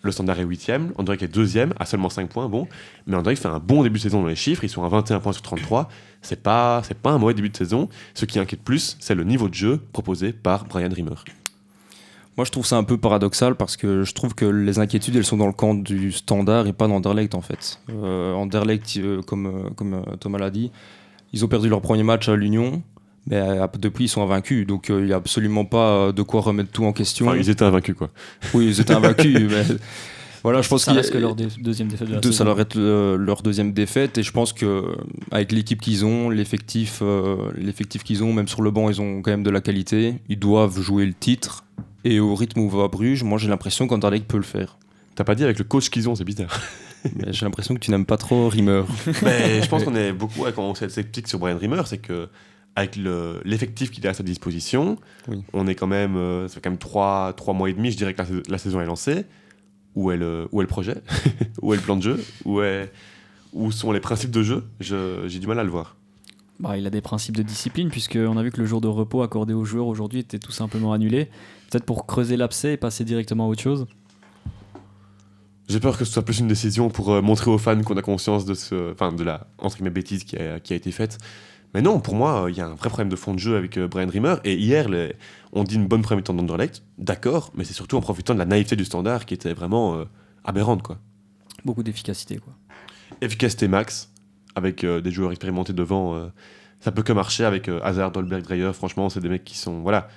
Le Standard est huitième, Anderlecht est deuxième, à seulement 5 points, bon. Mais Anderlecht fait un bon début de saison dans les chiffres, ils sont à 21 points sur 33. C'est pas, pas un mauvais début de saison. Ce qui inquiète plus, c'est le niveau de jeu proposé par Brian Rimmer. Moi, je trouve ça un peu paradoxal parce que je trouve que les inquiétudes, elles sont dans le camp du standard et pas d'Anderlecht en fait. Euh, Anderlecht, euh, comme, euh, comme euh, Thomas l'a dit, ils ont perdu leur premier match à l'Union, mais depuis ils sont invaincus, donc euh, il n'y a absolument pas de quoi remettre tout en question. Enfin, ils étaient invaincus, quoi. Oui, ils étaient invaincus, [laughs] mais Voilà, je pense ça a- reste que leur dé- deuxième défaite de la Deux, saison. ça leur est le- leur deuxième défaite et je pense que euh, avec l'équipe qu'ils ont, l'effectif, euh, l'effectif qu'ils ont, même sur le banc, ils ont quand même de la qualité. Ils doivent jouer le titre et au rythme où va Bruges, moi j'ai l'impression qu'Anderlecht peut le faire. T'as pas dit avec le coach qu'ils ont, c'est bizarre. [laughs] J'ai l'impression que tu n'aimes pas trop Rimmer. [laughs] Mais je pense qu'on est beaucoup, ouais, quand on s'est sceptique sur Brian Rimmer, c'est que avec le- l'effectif qu'il a à sa disposition, Oui. on est quand même, euh, ça fait quand même trois, trois mois et demi, je dirais que la saison est lancée. Où est le, où est le projet [laughs] Où est le plan de jeu où, est, où sont les principes de jeu Je- J'ai du mal à le voir. Bah, il a des principes de discipline, puisqu'on a vu que le jour de repos accordé aux joueurs aujourd'hui était tout simplement annulé. Peut-être pour creuser l'abcès et passer directement à autre chose. J'ai peur que ce soit plus une décision pour euh, montrer aux fans qu'on a conscience de ce, enfin de la entre guillemets bêtise qui a, qui a été faite. Mais non, pour moi, il y a un vrai problème de fond de jeu avec euh, Brian Rimmer. Et hier, les- on dit une bonne première mi-temps d'Anderlecht, d'accord, mais c'est surtout en profitant de la naïveté du standard qui était vraiment euh, aberrante, quoi. Beaucoup d'efficacité, quoi. Efficacité max, avec euh, des joueurs expérimentés devant, ça peut que marcher avec Hazard, Dolberg, Dreyer. Franchement, c'est des mecs qui sont, voilà,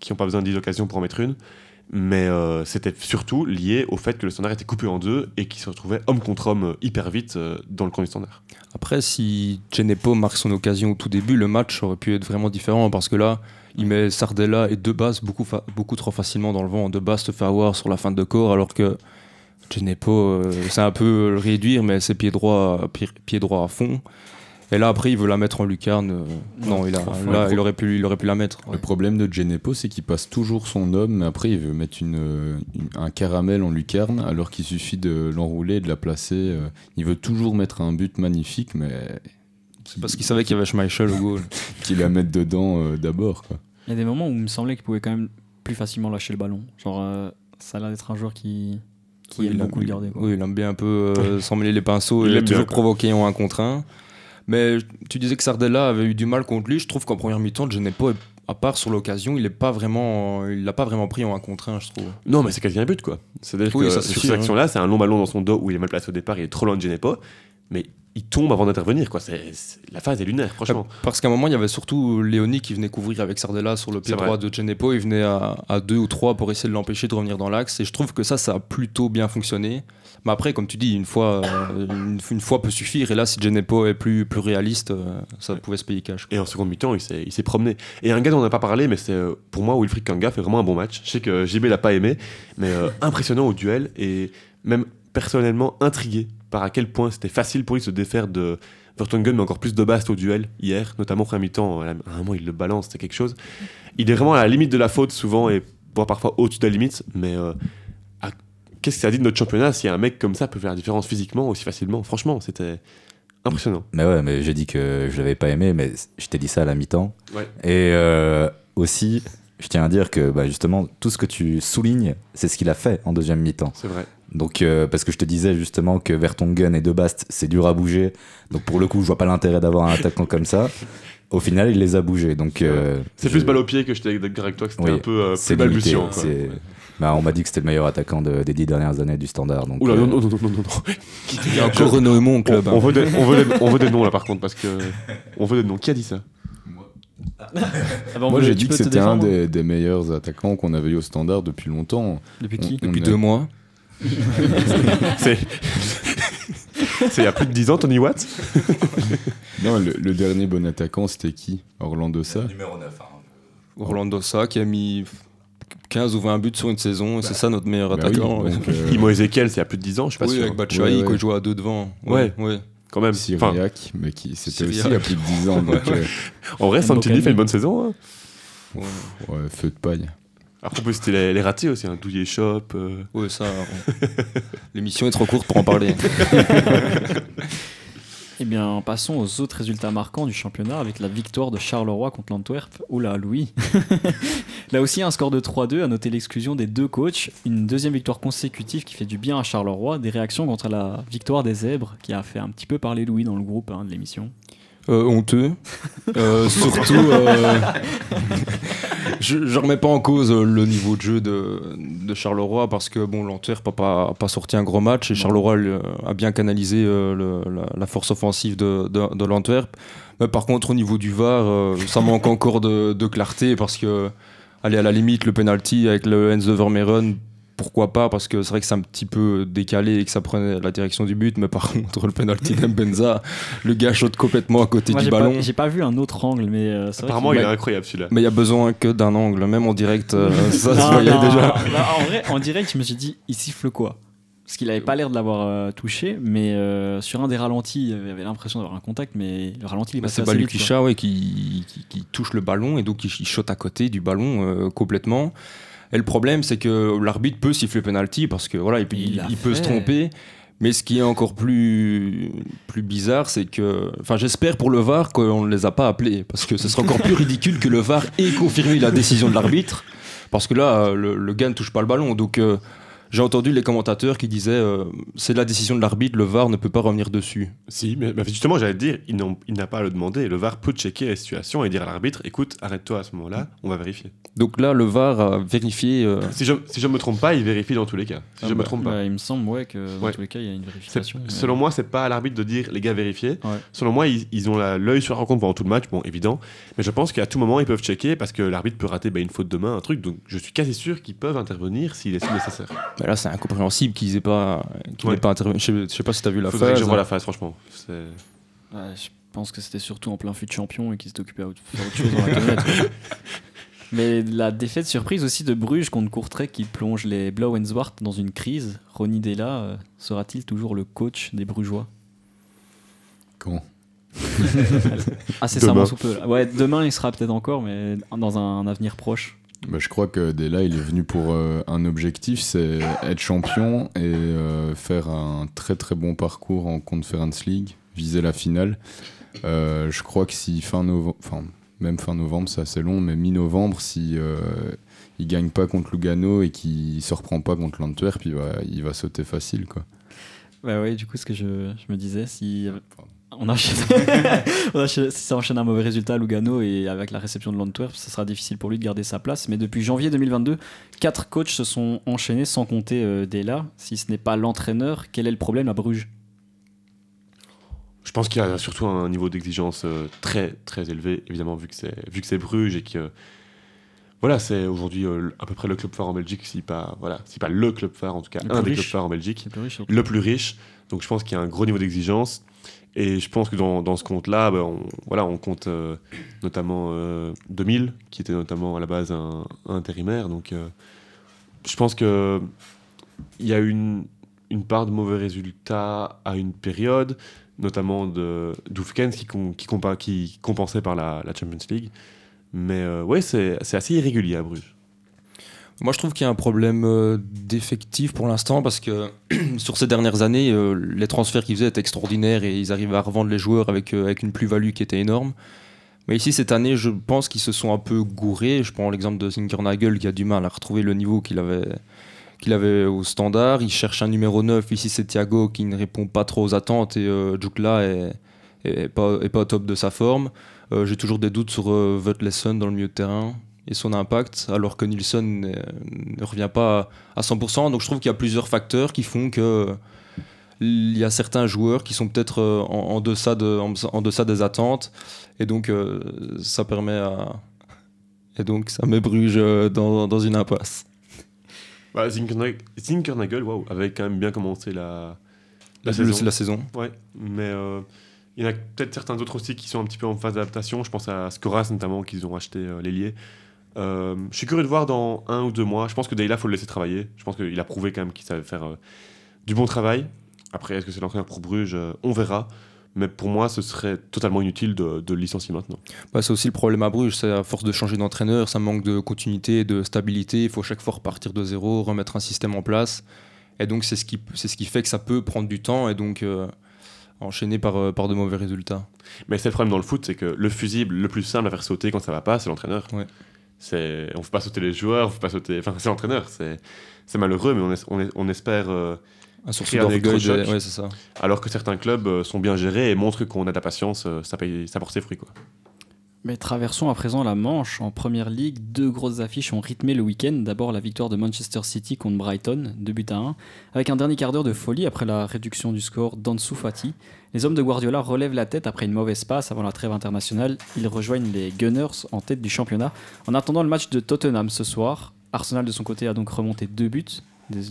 qui n'ont pas besoin de 10 occasions pour en mettre une. Mais euh, c'était surtout lié au fait que le standard était coupé en deux et qu'il se retrouvait homme contre homme euh, hyper vite euh, dans le camp du standard. Après, si Genepo marque son occasion au tout début, le match aurait pu être vraiment différent parce que là, il met Sardella et deux bases beaucoup, beaucoup trop facilement dans le vent. Deux bases te fait avoir sur la fin de corps alors que Genepo, euh, c'est un peu le réduire, mais c'est pied droit, pied droit à fond. Et là, après, il veut la mettre en lucarne. euh, non, il, a, là, il aurait pu, il aurait pu la mettre. Le problème de Genepo, c'est qu'il passe toujours son homme, mais après il veut mettre une, euh, une- un caramel en lucarne, alors qu'il suffit de l'enrouler, de la placer. euh, il veut toujours mettre un but magnifique, mais C'est parce qu'il savait qu'il y avait Schmeichel au goal. [laughs] qu'il la mette dedans euh, d'abord. quoi. Il y a des moments où il me semblait qu'il pouvait quand même plus facilement lâcher le ballon. Genre, euh, ça a l'air d'être un joueur qui, qui Oui, aime il aime- beaucoup le garder. Quoi. Oui, il aime bien un peu euh, s'emmêler les pinceaux Il et aime toujours provoquer en un contre un. Mais tu disais que Sardella avait eu du mal contre lui. Je trouve qu'en première mi-temps, Genepo, à part sur l'occasion, il est pas vraiment, il l'a pas vraiment pris en un contre un, je trouve. Non, mais c'est quasi un but, quoi. C'est-à-dire Oui, que ça, sur cette action-là, c'est un long ballon dans son dos où il est mal placé au départ, il est trop loin de Genepo, mais il tombe avant d'intervenir, quoi. C'est, La phase est lunaire, franchement. Parce qu'à un moment, il y avait surtout Léonie qui venait couvrir avec Sardella sur le pied droit de Genepo. Il venait à, à deux ou trois pour essayer de l'empêcher de revenir dans l'axe. Et je trouve que ça, ça a plutôt bien fonctionné. Mais après, comme tu dis, une fois, euh, une, une fois peut suffire. Et là, si Genepo est plus, plus réaliste, euh, ça pouvait se payer cash. Et en seconde mi-temps, il s'est, promené. Et un gars dont on n'a pas parlé, mais c'est euh, pour moi, Wilfried Kanga fait vraiment un bon match. Je sais que JB l'a pas aimé, mais euh, impressionnant au duel et même personnellement intrigué par à quel point c'était facile pour lui de se défaire de Vertonghen, mais encore plus de Bast au duel hier, notamment après mi-temps. À un moment, il le balance, c'était quelque chose. Il est vraiment à la limite de la faute souvent et voire parfois au-dessus de la limite, mais euh, qu'est-ce que ça dit de notre championnat si un mec comme ça peut faire la différence physiquement aussi facilement? Franchement, c'était impressionnant. Mais ouais, mais j'ai dit que je l'avais pas aimé, mais je t'ai dit ça à la mi-temps. Ouais. Et euh, aussi, je tiens à dire que bah, justement, tout ce que tu soulignes, c'est ce qu'il a fait en deuxième mi-temps. C'est vrai. Donc, euh, parce que je te disais justement que Vertonghen et De Bast, c'est dur à bouger. Donc, pour le coup, je vois pas l'intérêt d'avoir un attaquant comme ça. Au final, il les a bougés. Donc, euh, C'est je- plus balle au pied que j'étais d'accord avec toi, que c'était Oui, un peu euh, c'est plus limité. balbutiant. quoi. c'est- bah, on m'a dit que c'était le meilleur attaquant de- des dix dernières années du standard. Donc, Oula, euh, non, non, non, non, non, non. Il y a encore Renault mon club. On, hein. on veut des, on, veut des, on veut des [laughs] noms là par contre, parce que. On veut des noms. Qui a dit ça? Ah bah, [laughs] on Moi j'ai dit que c'était un des, des meilleurs attaquants qu'on avait eu au standard depuis longtemps. Depuis qui? On- on Depuis a- deux mois. [laughs] C'est. C'est il y a plus de 10 ans, Tony Watt Non, le, le dernier bon attaquant c'était qui? Orlando Sa Numéro 9. Orlando Sa qui a mis 15 ou 20 buts sur une saison. et c'est ça notre meilleur Bah oui, attaquant. ouais. donc, [laughs] euh, Imo Ezekiel, c'est il y a plus de 10 ans, je suis pas oui, sûr. avec Batshuayi, Ouais, ouais. qui joue à deux devant. Ouais. ouais. Quand même. Syriac, mais qui c'était aussi il y a plus de 10 ans. Donc, euh, [laughs] en vrai, Santini fait une bonne saison. hein. Ouais. ouais, feu de paille. Après, on peut citer les, les ratés aussi, un Douillet Shop. euh. Ouais, ça. on- L'émission est trop courte pour en parler. [laughs] Eh bien, passons aux autres résultats marquants du championnat avec la victoire de Charleroi contre l'Antwerp. Oula, Louis. [laughs] Là aussi, un score de 3-2, à noter l'exclusion des deux coachs. Une deuxième victoire consécutive qui fait du bien à Charleroi. Des réactions contre la victoire des Zèbres qui a fait un petit peu parler Louis dans le groupe hein, de l'émission. Euh, honteux. Euh, [laughs] surtout, euh, je, je remets pas en cause le niveau de jeu de, de Charleroi parce que bon, l'Antwerp n'a pas, a pas sorti un gros match et Charleroi a bien canalisé le- la, la force offensive de, de, de l'Antwerp. Mais par contre, au niveau du VAR, ça manque encore de, clarté parce que, allez, à la limite, le penalty avec le Hens de Vermeeren, pourquoi pas Parce que c'est vrai que c'est un petit peu décalé et que ça prenait la direction du but, mais par [laughs] contre, le penalty d'Mbenza, le gars saute complètement à côté Moi, du ballon. j'ai pas vu un autre angle, mais euh, vrai Apparemment, il est incroyable celui-là. Mais il y a besoin que d'un angle, même en direct, euh, [laughs] ça se Non, voyait non, déjà. en vrai, en direct, je me suis dit, il siffle quoi? Parce qu'il avait pas l'air de l'avoir euh, touché, mais euh, sur un des ralentis, il avait l'impression d'avoir un contact, mais le ralenti, il est Bah, passé c'est Balukisha ouais, qui, qui, qui touche le ballon et donc il, il shot à côté du ballon euh, complètement. Et le problème, c'est que l'arbitre peut siffler penalty parce que voilà, il, peut- Il il- l'a il peut se tromper. Mais ce qui est encore plus, plus bizarre, c'est que. Enfin, j'espère pour le VAR qu'on ne les a pas appelés. Parce que ce serait encore plus ridicule que le VAR ait confirmé la décision de l'arbitre. Parce que là, le, le gars ne touche pas le ballon. Donc, euh, j'ai entendu les commentateurs qui disaient euh, c'est la décision de l'arbitre, le VAR ne peut pas revenir dessus. Si, mais, mais justement, j'allais te dire, il n'a pas à le demander. Le VAR peut checker la situation et dire à l'arbitre écoute, arrête-toi à ce moment-là, on va vérifier. Donc là, le VAR a vérifié. euh, Si je si je me trompe pas, il vérifie dans tous les cas. Si Ah je me bah, trompe pas. Bah, il me semble ouais, que dans Ouais. tous les cas, il y a une vérification. mais- Selon moi, c'est pas à l'arbitre de dire les gars vérifiez. Ouais. Selon moi, ils, ils ont l'œil sur la rencontre pendant tout le match, bon évident. Mais je pense qu'à tout moment, ils peuvent checker parce que l'arbitre peut rater bah, une faute de main, un truc. Donc je suis quasi sûr qu'ils peuvent intervenir s'il est nécessaire. Bah là, c'est incompréhensible qu'ils aient pas, qu'ils Ouais. n'aient pas intervenu. Je sais, je sais pas si tu as vu la Faudrait que phase. je vois la phase, franchement. Ouais, je pense que c'était surtout en plein fut de champion et qu'ils s'étaient occupés à autre, faire autre chose dans la camionnette. [laughs] Mais la défaite surprise aussi de Bruges contre Courtrai qui plonge les Blau and Zwart dans une crise. Ronny Della euh, sera-t-il toujours le coach des Brugeois? Quand Incessamment [laughs] Demain. sous peu. Ouais, demain il sera peut-être encore, mais dans un, avenir proche. Bah, je crois que là, il est venu pour euh, un objectif, c'est être champion et euh, faire un très très bon parcours en Conference League, viser la finale. Euh, je crois que si fin novembre, enfin même fin novembre, c'est assez long, mais mi-novembre, si il gagne pas contre Lugano et qu'il se reprend pas contre l'Antwerp, il va, il va sauter facile quoi. Ouais, ouais, du coup, ce que je, je me disais, si [laughs] on enchaîne, si ça enchaîne un mauvais résultat à Lugano et avec la réception de l'Antwerp, ce sera difficile pour lui de garder sa place. Mais depuis janvier 2022, quatre coachs se sont enchaînés sans compter euh, Della. Si ce n'est pas l'entraîneur, quel est le problème à Bruges? Je pense qu'il y a surtout un niveau d'exigence euh, très très élevé, évidemment, vu que c'est vu que c'est Bruges et que voilà, c'est aujourd'hui euh, à peu près le club phare en Belgique, si pas voilà, si pas le club phare en tout cas, Le un plus des clubs phares en Belgique, plus riche, le plus riche. Donc je pense qu'il y a un gros niveau d'exigence et je pense que dans, dans ce compte-là, ben, on, voilà, on compte euh, notamment euh, 2000 qui était notamment à la base un, intérimaire. Donc euh, je pense que il y a une une part de mauvais résultats à une période, notamment de Doufkens qui, qui, compa- qui compensait par la, la Champions League. Mais euh, ouais, c'est assez irrégulier à Bruges. Moi, je trouve qu'il y a un problème euh, d'effectif pour l'instant parce que [clears throat] sur ces dernières années, euh, les transferts qu'ils faisaient étaient extraordinaires et ils arrivaient à revendre les joueurs avec, euh, avec une plus-value qui était énorme. Mais ici, cette année, je pense qu'ils se sont un peu gourés. Je prends l'exemple de Zinkernagel qui a du mal à retrouver le niveau qu'il avait, qu'il avait au standard. Il cherche un numéro 9. Ici, c'est Thiago qui ne répond pas trop aux attentes et Djoukla est, pas, est pas au top de sa forme. J'ai toujours des doutes sur Vesson dans le milieu de terrain et son impact, alors que Nilsson ne, revient pas à 100%. Donc je trouve qu'il y a plusieurs facteurs qui font que il y a certains joueurs qui sont peut-être euh, en, en deçà de, en, en deçà des attentes, et donc euh, ça permet à et donc ça met Bruges euh, dans, dans une impasse. Bah, Zinkernag- Zinkernagel, waouh, avait quand même bien commencé la, la saison. la saison. Ouais, mais euh, il y en a peut-être certains autres aussi qui sont un petit peu en phase d'adaptation. Je pense à Skoras notamment, qu'ils ont acheté euh, l'ailier. Euh, je suis curieux de voir dans un ou deux mois. Je pense que Deila, faut le laisser travailler. Je pense qu'il a prouvé quand même qu'il savait faire euh, du bon travail. Après, est-ce que c'est l'entraîneur pour Bruges? Euh, On verra. Mais pour moi, ce serait totalement inutile de, de le licencier maintenant. Bah, c'est aussi le problème à Bruges, c'est à force de changer d'entraîneur, ça manque de continuité, de stabilité. Il faut chaque fois repartir de zéro, remettre un système en place. Et donc c'est ce qui, c'est ce qui fait que ça peut prendre du temps et donc enchaîner par, euh, par de mauvais résultats. Mais c'est le problème dans le foot, c'est que le fusible le plus simple à faire sauter quand ça va pas, c'est l'entraîneur. Ouais. C'est, on fait pas sauter les joueurs, on fait pas sauter. Enfin, c'est l'entraîneur. C'est, c'est malheureux, mais on, es- on, es- on espère. euh, Un source d'orgueil, ouais, c'est ça. alors que certains clubs euh, sont bien gérés et montrent qu'on a de la patience, euh, ça, paye, ça porte ses fruits. Quoi. Mais traversons à présent la Manche. En première ligue, deux grosses affiches ont rythmé le week-end. D'abord la victoire de Manchester City contre Brighton, 2 buts à 1, avec un dernier quart d'heure de folie après la réduction du score d'Ansu Fati. Les hommes de Guardiola relèvent la tête après une mauvaise passe avant la trêve internationale. Ils rejoignent les Gunners en tête du championnat. En attendant le match de Tottenham ce soir, Arsenal de son côté a donc remonté deux buts.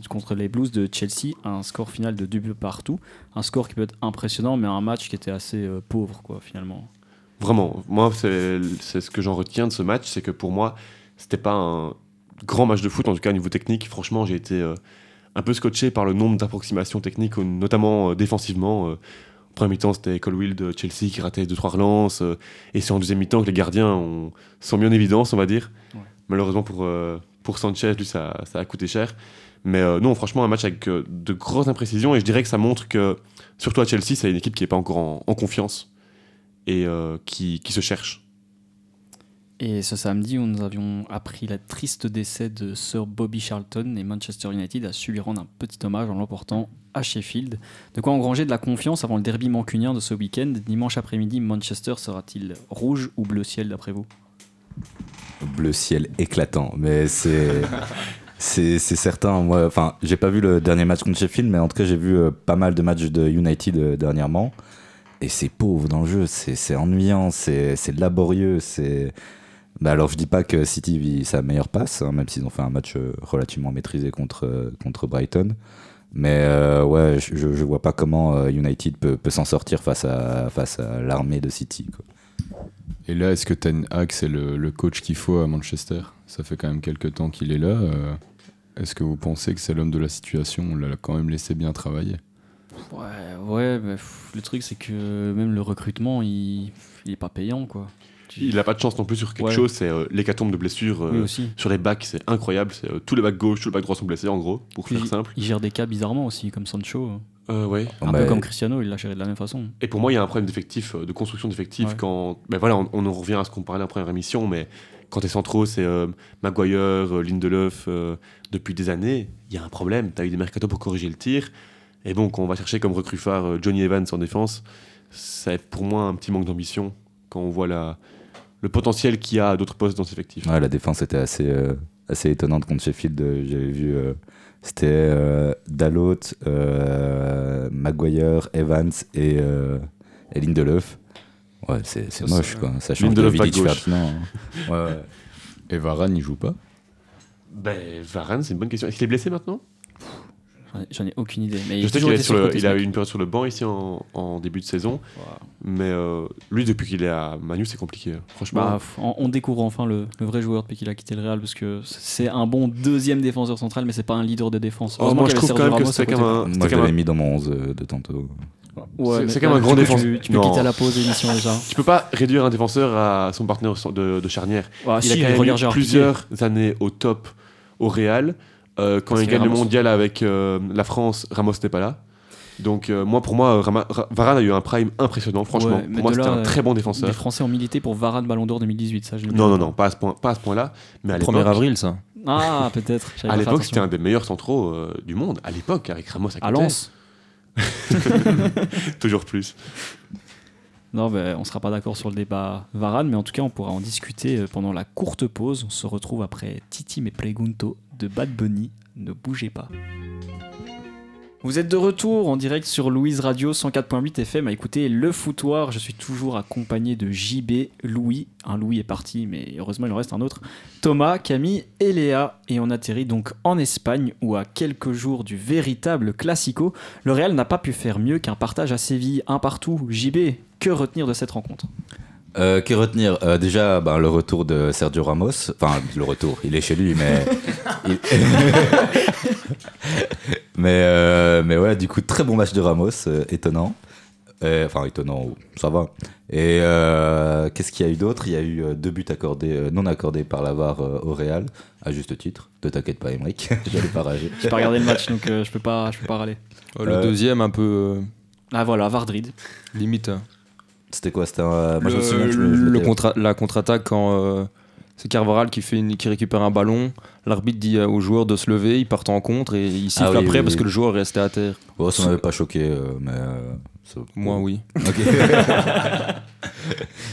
contre les Blues de Chelsea, un score final de 2 buts partout. Un score qui peut être impressionnant, mais un match qui était assez euh, pauvre, quoi, finalement. Vraiment, moi, c'est ce que j'en retiens de ce match, c'est que pour moi, c'était pas un grand match de foot, en tout cas au niveau technique. Franchement, j'ai été euh, un peu scotché par le nombre d'approximations techniques, euh, notamment euh, défensivement. euh. en premier mi-temps, c'était Colwill de Chelsea qui ratait 2-3 relances, euh, et c'est en deuxième mi-temps que les gardiens ont, sont mis en évidence, on va dire. Ouais. Malheureusement pour, euh, pour Sanchez, lui, ça, ça a coûté cher. Mais euh, non, franchement, un match avec euh, de grosses imprécisions, et je dirais que ça montre que, surtout à Chelsea, c'est une équipe qui n'est pas encore en, en confiance et euh, qui, qui se cherche. Et ce samedi, où nous avions appris la triste décès de Sir Bobby Charlton et Manchester United a su lui rendre un petit hommage en l'emportant à Sheffield. De quoi engranger de la confiance avant le derby mancunien de ce week-end. Dimanche après-midi, Manchester sera-t-il rouge ou bleu ciel d'après vous? Bleu ciel éclatant. Mais c'est. [laughs] C'est c'est certain, moi, enfin, j'ai pas vu le dernier match contre Sheffield, mais en tout cas, j'ai vu euh, pas mal de matchs de United euh, dernièrement. Et c'est pauvre dans le jeu, c'est ennuyant, c'est laborieux, c'est. Bah alors, je dis pas que City vit sa meilleure passe, hein, même s'ils ont fait un match euh, relativement maîtrisé contre, euh, contre Brighton. Mais euh, ouais, je, je vois pas comment United peut, s'en sortir face à, l'armée de City. Et là, est-ce que Ten Hag, c'est le, le coach qu'il faut à Manchester? Ça fait quand même quelques temps qu'il est là. Est-ce que vous pensez que c'est l'homme de la situation? On l'a quand même laissé bien travailler. Ouais, ouais, mais le truc c'est que même le recrutement, il, il est pas payant quoi. Tu- Il n'a pas de chance non plus sur quelque Ouais. chose, c'est euh, l'hécatombe de blessures. euh, aussi. sur les backs, c'est incroyable. C'est, euh, tous les backs gauche, tous les backs droit sont blessés, en gros, pour Puis faire simple. Il gère des cas bizarrement aussi, comme Sancho. Euh, ouais. Un Bah, peu comme Cristiano, il l'a géré de la même façon. Et pour moi, il y a un problème d'effectif, de construction d'effectifs Ouais. quand. Ben voilà, on, on en revient à ce qu'on parlait en première émission, mais quand t'es centraux, c'est euh, Maguire, Lindelof, euh, depuis des années, il y a un problème. T'as eu des mercatos pour corriger le tir. Et bon, quand on va chercher comme recrue phare euh, Johnny Evans en défense, c'est pour moi un petit manque d'ambition quand on voit la, le potentiel qu'il y a à d'autres postes dans cet effectif. Ouais, la défense était assez, euh, assez étonnante contre Sheffield. J'avais vu, euh, c'était euh, Dalot, euh, Maguire, Evans et, euh, et Lindelof. Ouais, c'est c'est moche quoi. Ça change de Lindelof gauche. Ferdinand. hein. [laughs] Ouais, ouais. Et Varane, il joue pas? Ben, Varane, c'est une bonne question. Est-ce qu'il est blessé maintenant? J'en ai- aucune idée. Mais il Je a sais qu'il sur le- côté, il eu une période sur le banc ici en, en début de saison. Mais euh, lui, depuis qu'il est à Manu, c'est compliqué. Franchement, Bah, on, on découvre enfin le, le vrai joueur depuis qu'il a quitté le Real parce que c'est un bon deuxième défenseur central, mais c'est pas un leader de défense. Oh, moi, je trouve quand même que c'est comme un. Moi, je l'avais mis dans mon 11 euh, de tantôt. Ouais, c'est- quand même un grand défenseur. Tu, tu peux Non. quitter à la pause d'émission déjà. Tu peux pas réduire un défenseur à son partenaire de, de charnière. Ah, il si, a quand même eu Gérard plusieurs années au top au Real. Euh, quand Parce il gagne le mondial avec euh, la France, Ramos n'était pas là. Donc euh, moi, pour moi, Rama- Ra- Varane a eu un prime impressionnant. Franchement, Ouais, pour moi, c'était là, un très bon Les défenseur. Français ont milité pour Varane Ballon d'Or 2018, ça je Non, non, non, pas à ce point, pas à ce point-là. Mais à 1er l'époque, avril, ça. Ah, peut-être. à l'époque, c'était un des meilleurs centraux euh, du monde. À l'époque, avec Ramos à côté. À Lens. [laughs] Toujours plus. Non, ben, on sera pas d'accord sur le débat Varane, mais en tout cas, on pourra en discuter pendant la courte pause. On se retrouve après Titi Me Pregunto de Bad Bunny. Ne bougez pas. Vous êtes de retour en direct sur Louise Radio 104.8 FM à écouter Le Foutoir. Je suis toujours accompagné de JB, Louis. Un Louis est parti, mais heureusement il en reste un autre. Thomas, Camille et Léa. Et on atterrit donc en Espagne où à quelques jours du véritable Classico, le Real n'a pas pu faire mieux qu'un partage à Séville, un partout. JB, que retenir de cette rencontre? Euh, que retenir Euh, Déjà, ben, le retour de Sergio Ramos. Enfin, le retour, il est chez lui, mais. [laughs] il- [laughs] mais, euh, mais ouais, du coup, très bon match de Ramos, euh, étonnant. Enfin, étonnant, ça va. Et euh, qu'est-ce qu'il y a eu d'autre? Il y a eu deux buts accordés, euh, non accordés par la VAR euh, au Real, à juste titre. Ne t'inquiète pas, Emmerich, [laughs] j'allais pas rager. J'ai pas regardé le match donc euh, je peux pas, je peux pas râler. Le Euh, deuxième, un peu Ah voilà, Vardrid. limite. C'était quoi C'était un- moi, je me le, souviens que je me- je le m'étais- contra- la contre-attaque quand euh, c'est Carvaral qui, fait une- qui récupère un ballon, l'arbitre dit euh, aux joueurs de se lever, ils partent en contre et ils sifflent Ah oui, après oui, parce oui. que le joueur est resté à terre. Oh, ça m'avait pas choqué, euh, mais. euh, ça- Moi, oui. [laughs]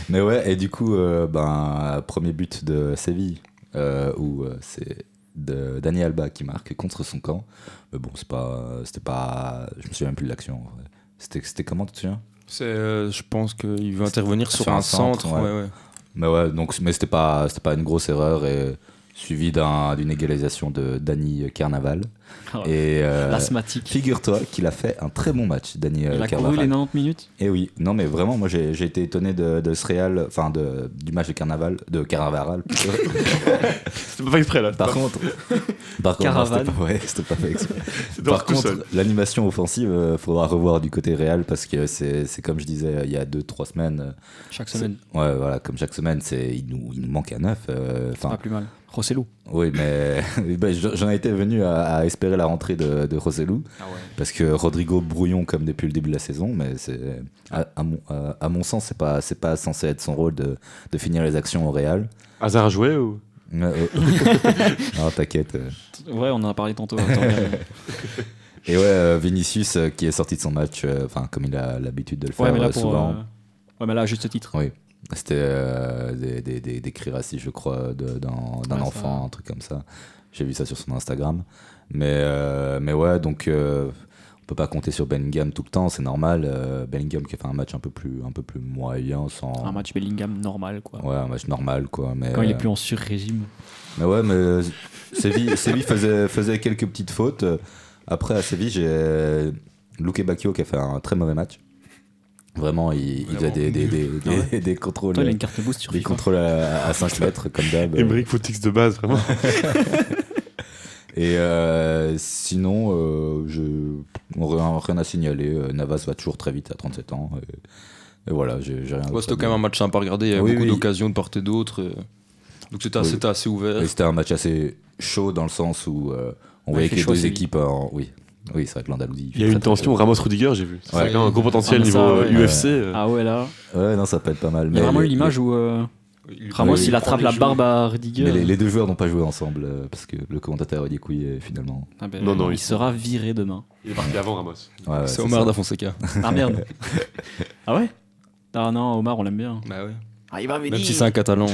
Mais ouais, et du coup, euh, ben, premier but de Séville, euh, où euh, c'est Dani Alba qui marque contre son camp. Mais bon, c'est pas, c'était pas, je me souviens plus de l'action. C'était, c'était comment, tu te souviens? Euh, je pense qu'il veut intervenir sur, un, centre, centre. ouais. ouais, ouais. Mais ouais, donc, mais c'était pas, c'était pas une grosse erreur et suivi d'un- d'une égalisation de Dani Carnaval. Oh, Et euh, L'asthmatique. figure-toi qu'il a fait un très bon match, Dani euh, Il a couru Carnaval. les 90 minutes? Et oui, non mais vraiment, moi j'ai été étonné de, de ce Real, enfin de, du match de Carnaval, de Carnaval. plutôt. [laughs] C'était pas exprès là. Par contre, par contre, non, pas, ouais, c'était pas fait exprès. [laughs] Par contre, l'animation offensive, euh, faudra revoir du côté Real parce que c'est comme je disais il y a 2-3 semaines. chaque semaine. Ouais, voilà, comme chaque semaine, c'est il nous, il nous manque un neuf. euh, Pas plus mal. Rossellou. oui, mais [laughs] ben, j'en étais venu à, à espérer la rentrée de, de Rossellou Ah ouais. parce que Rodrigo brouillon comme depuis le début de la saison, mais c'est à, à mon, à, à mon sens, c'est pas c'est pas censé être son rôle de, de finir les actions au Real. Hasard à jouer ou? Ouais, [laughs] ouais. non, t'inquiète. euh. Ouais, on en a parlé tantôt. Attends, [laughs] euh, Et ouais, euh, Vinicius euh, qui est sorti de son match, euh, enfin comme il a l'habitude de le faire ouais, mais là, euh, pour, souvent. euh, ouais, mais là, à juste titre. Oui. C'était euh, des, des, des, des cris racistes, je crois, d'un Ouais, enfant, un truc comme ça. J'ai vu ça sur son Instagram. Mais, euh, mais ouais, donc euh, on peut pas compter sur Bellingham tout le temps, c'est normal. Euh, Bellingham qui a fait un match un peu plus, un peu plus moyen, sans. Un match Bellingham normal, quoi. Ouais, un match normal, quoi. Mais, Quand il est plus en sur-régime. mais ouais, mais Séville, [laughs] Séville faisait, faisait quelques petites fautes. Après, à Séville, j'ai Luque Bacchio qui a fait un très mauvais match. Vraiment, il, il faisait des, des, des, Ah ouais des, des contrôles, Toi, il a une carte boost sur des FIFA. contrôles à, à 5 [laughs] mètres, comme d'hab. Emmerich Footix de base, vraiment. [laughs] Et euh, sinon, euh, je, rien, rien à signaler. Euh, Navas va toujours très vite à 37 ans. Et, et voilà, j'ai rien Ouais, c'était quand même un match sympa à regarder. Il y avait Oui, beaucoup oui. d'occasions de part et d'autre. euh. Donc c'était Oui. assez ouvert. C'était un match assez chaud dans le sens où euh, on Ouais, voyait que les deux équipes. en- oui, oui c'est vrai que l'Andalousie. Il y a eu une tension Ramos-Rudiger, j'ai vu. C'est Ouais. un gros potentiel Ah, niveau ça, euh, ouais. UFC. euh. Ah ouais, là. Ouais, non, ça peut être pas mal. Il y a mais vraiment eu l'image où euh, Ramos, Oui, il attrape la barbe à Rudiger. Mais les, les deux joueurs n'ont pas joué ensemble euh, parce que le commentateur a dit couille finalement. Ah ben, Non, non, il sera viré demain. Il est parti avant Ramos. Ouais, ouais, C'est Omar da Fonseca. Ah merde. [laughs] ah ouais? Ah non, Omar, on l'aime bien. Bah ouais. Ah, il va Même si c'est un catalan.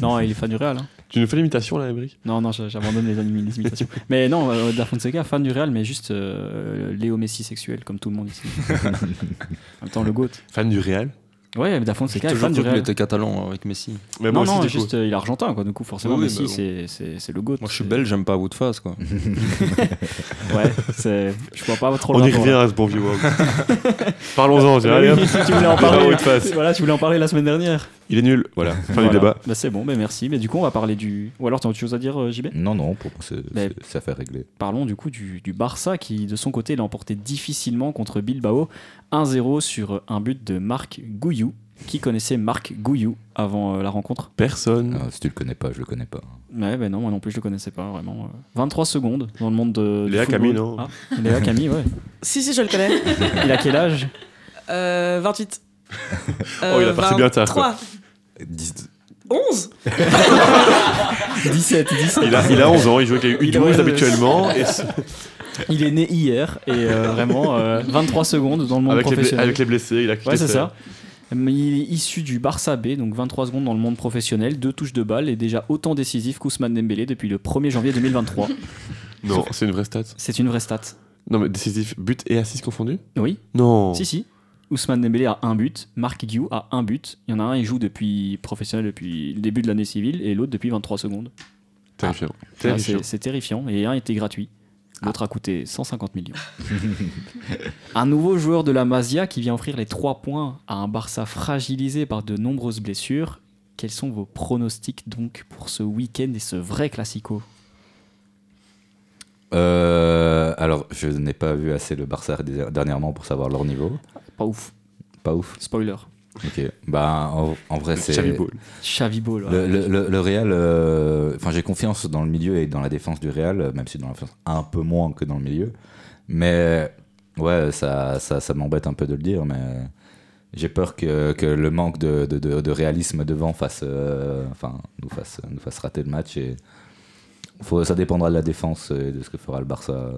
Non, il est fan du Real. hein. Tu nous fais l'imitation là, Emmerich Non, non, j'a- j'abandonne les, imitations. [laughs] mais non, euh, Da Fonseca, fan du Real, mais juste euh, Léo Messi sexuel, comme tout le monde ici. [laughs] en même temps, le GOAT. Fan du Real Ouais, Da J'ai Fonseca est fan du Real. était catalan avec Messi. Mais non, non, coup. juste euh, il est argentin, quoi. Du coup, forcément, Oui, oui, Messi, bah bon. c'est- c'est c'est le GOAT. Moi je suis belge, j'aime pas de face quoi. [laughs] Ouais. Je vois pas trop le On y revient là. à ce bon vieux. Parlons-en, j'ai allez, tu voulais en Il parler. de. Voilà, tu voulais en parler la semaine dernière. Il est nul. Voilà, fin Voilà. du débat. Bah, c'est bon, bah, merci. Mais du coup, on va parler du. Ou alors, tu as autre chose à dire, euh, JB Non, non, pour Mais- c'est- c'est affaire réglée. Parlons du coup du, du Barça qui, de son côté, l'a emporté difficilement contre Bilbao 1-0 sur un but de Marc Gouillou. Qui connaissait Marc Gouillou avant euh, la rencontre? Personne. Euh, si tu le connais pas, je le connais pas. Ouais, ben non, moi non plus, je le connaissais pas vraiment. euh. 23 secondes dans le monde de. Léa. Camille, non Ah, Léa Camille, ouais. [laughs] Si, si, je le connais. Il a quel âge? Euh, 28. [laughs] Oh, il a parti bien tard, quoi. 23. Dix- 11 17, 17. Il a, il a 11 ans, il joue avec les Il a- U12 ouais, habituellement. Et Il est né hier et euh, vraiment euh, 23 secondes dans le monde avec, les, professionnel. avec les blessés, il a quitté Ouais, c'est ça. Il est issu du Barça B, donc 23 secondes dans le monde professionnel, deux touches de balle et déjà autant décisif qu'Ousmane Dembélé depuis le 1er janvier 2023. Non, c'est une vraie stat. C'est une vraie stat. Non, mais décisif, but et assist confondus? Oui, Non. si, si. Ousmane Dembélé a un but, Marc Guiou a un but. Il y en a un, il joue depuis professionnel depuis le début de l'année civile et l'autre depuis 23 secondes. Terrifiant. Ah, Terrifiant. c'est- C'est terrifiant. Et un était gratuit. L'autre a coûté 150 millions. [laughs] un nouveau joueur de la Masia qui vient offrir les 3 points à un Barça fragilisé par de nombreuses blessures. Quels sont vos pronostics donc pour ce week-end et ce vrai classico? Euh, alors, je n'ai pas vu assez le Barça dernièrement pour savoir leur niveau. Pas ouf. Pas ouf. Spoiler. Ok. Bah, en, en vrai, c'est. Xavi Ball. Xavi Ball. ouais. Le, le, le- le Real, euh, enfin j'ai confiance dans le milieu et dans la défense du Real, euh, même si dans la défense un peu moins que dans le milieu. Mais ouais, ça, ça, ça m'embête un peu de le dire, mais j'ai peur que, que le manque de, de, de- de réalisme devant fasse, euh, enfin, nous, fasse, nous fasse rater le match. Et faut, ça dépendra de la défense et de ce que fera le Barça.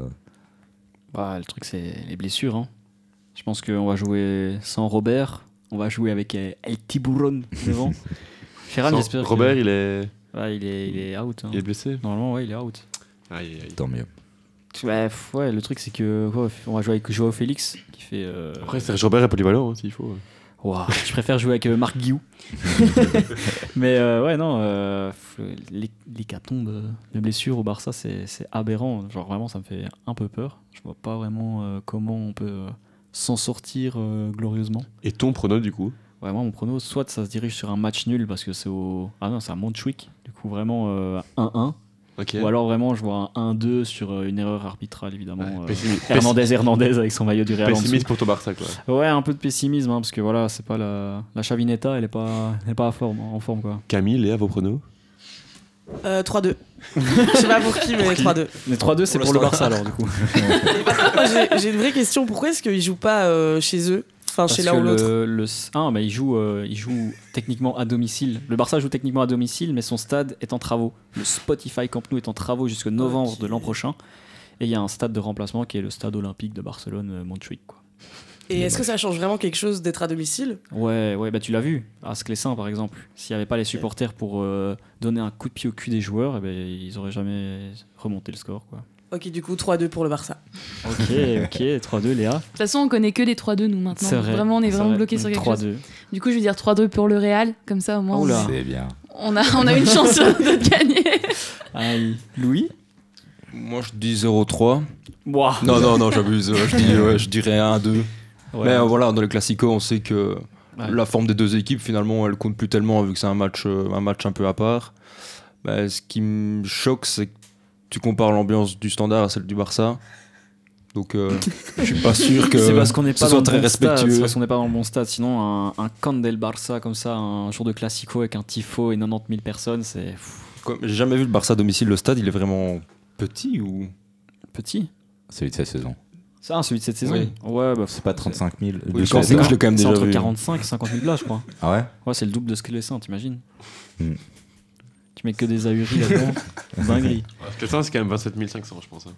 Bah, le truc, c'est les blessures. hein. Je pense qu'on va jouer sans Robert. On va jouer avec euh, El Tiburon devant. [laughs] Ferran, j'espère. que- Robert, il est, Ouais, il est, il est out. hein. il est blessé. Normalement, ouais, il est out. Aïe, aïe. Tant mieux. Ouais, ouais, le truc, c'est que ouais, on va jouer avec Joao Félix qui fait. euh, Après, Serge Robert est polyvalent, hein, s'il faut. Ouah, je préfère jouer avec euh, Marc Guillou. [laughs] Mais euh, ouais, non, euh, l'hécatombe de blessures au Barça, c'est c'est aberrant. Genre vraiment, ça me fait un peu peur. Je vois pas vraiment euh, comment on peut euh, s'en sortir euh, glorieusement. Et ton prono, du coup? Vraiment, mon prono, soit ça se dirige sur un match nul parce que c'est au. Ah non, c'est à Montjuic. Du coup, vraiment euh, 1-1. Ok. Ou alors vraiment, je vois un 1-2 sur euh, une erreur arbitrale, évidemment. Ouais, euh, pessimiste- Hernandez Hernandez avec son maillot du Real. Pessimiste pour ton Barça, quoi. Ouais, un peu de pessimisme, hein, parce que voilà, c'est pas la, la Chavinetta, elle est pas, elle est pas en forme, en forme quoi. Camille, Léa, vos pronos? Euh, 3-2. Je sais pas pour qui, mais 3-2. Mais 3-2, c'est pour le Barça alors, du coup. [laughs] J'ai- une vraie question. Pourquoi est-ce qu'ils jouent pas euh, chez eux? Enfin, Parce chez l'un ou l'autre le, le- ah, bah, il, joue, euh, il joue techniquement à domicile. Le Barça joue techniquement à domicile, mais son stade est en travaux. Le Spotify Camp Nou est en travaux jusqu'au novembre de l'an prochain. Et il y a un stade de remplacement qui est le stade olympique de Barcelone, euh. Quoi. Et est-ce que ça change vraiment quelque chose d'être à domicile Ouais, ouais, bah tu l'as vu, à Sclessin par exemple. S'il n'y avait pas les supporters pour euh, donner un coup de pied au cul des joueurs, eh ben, ils auraient jamais remonté le score. Quoi. Ok, du coup, 3-2 pour le Barça. Ok, ok, [laughs] 3-2 Léa. De toute façon, on connaît que les 3-2 nous maintenant. C'est vrai. Vraiment, on est vraiment vrai. bloqué sur quelque chose. 3-2. Du coup, je vais dire 3-2 pour le Real. Comme ça, au moins, Oula. on- C'est bien. on a, on a une chance [laughs] de gagner. Aïe. Louis Moi, je dis 0-3. Ouah. Non, non, non, j'abuse. Je, dis, ouais, je dirais 1-2. Ouais. Mais euh, voilà, dans les classicos, on sait que Ouais. la forme des deux équipes, finalement, elle compte plus tellement vu que c'est un match, euh, un match un peu à part. Bah, ce qui me choque, c'est que tu compares l'ambiance du standard à celle du Barça. Donc, euh, [laughs] je suis pas sûr que c'est parce qu'on n'est ce pas bon stade. respectueux. C'est parce qu'on n'est pas dans le bon stade. Sinon, un, un camp del Barça comme ça, un jour de classico avec un tifo et 90 000 personnes, c'est J'ai jamais vu le Barça à domicile. Le stade, il est vraiment petit ou? Petit. Celui de cette saison. Ça, celui de cette saison Oui. Ouais, bah, C'est pas 35 000. Oui, du je que je l'ai quand même c'est déjà entre vu. 45 et 50 000 places, je crois. Ah ouais? Ouais, c'est le double de ce que les Saints, t'imagines Hmm. Tu mets que des ahuris là-dedans. [laughs] Dinguerie. Le temps, c'est quand même 27 500, je pense. hein.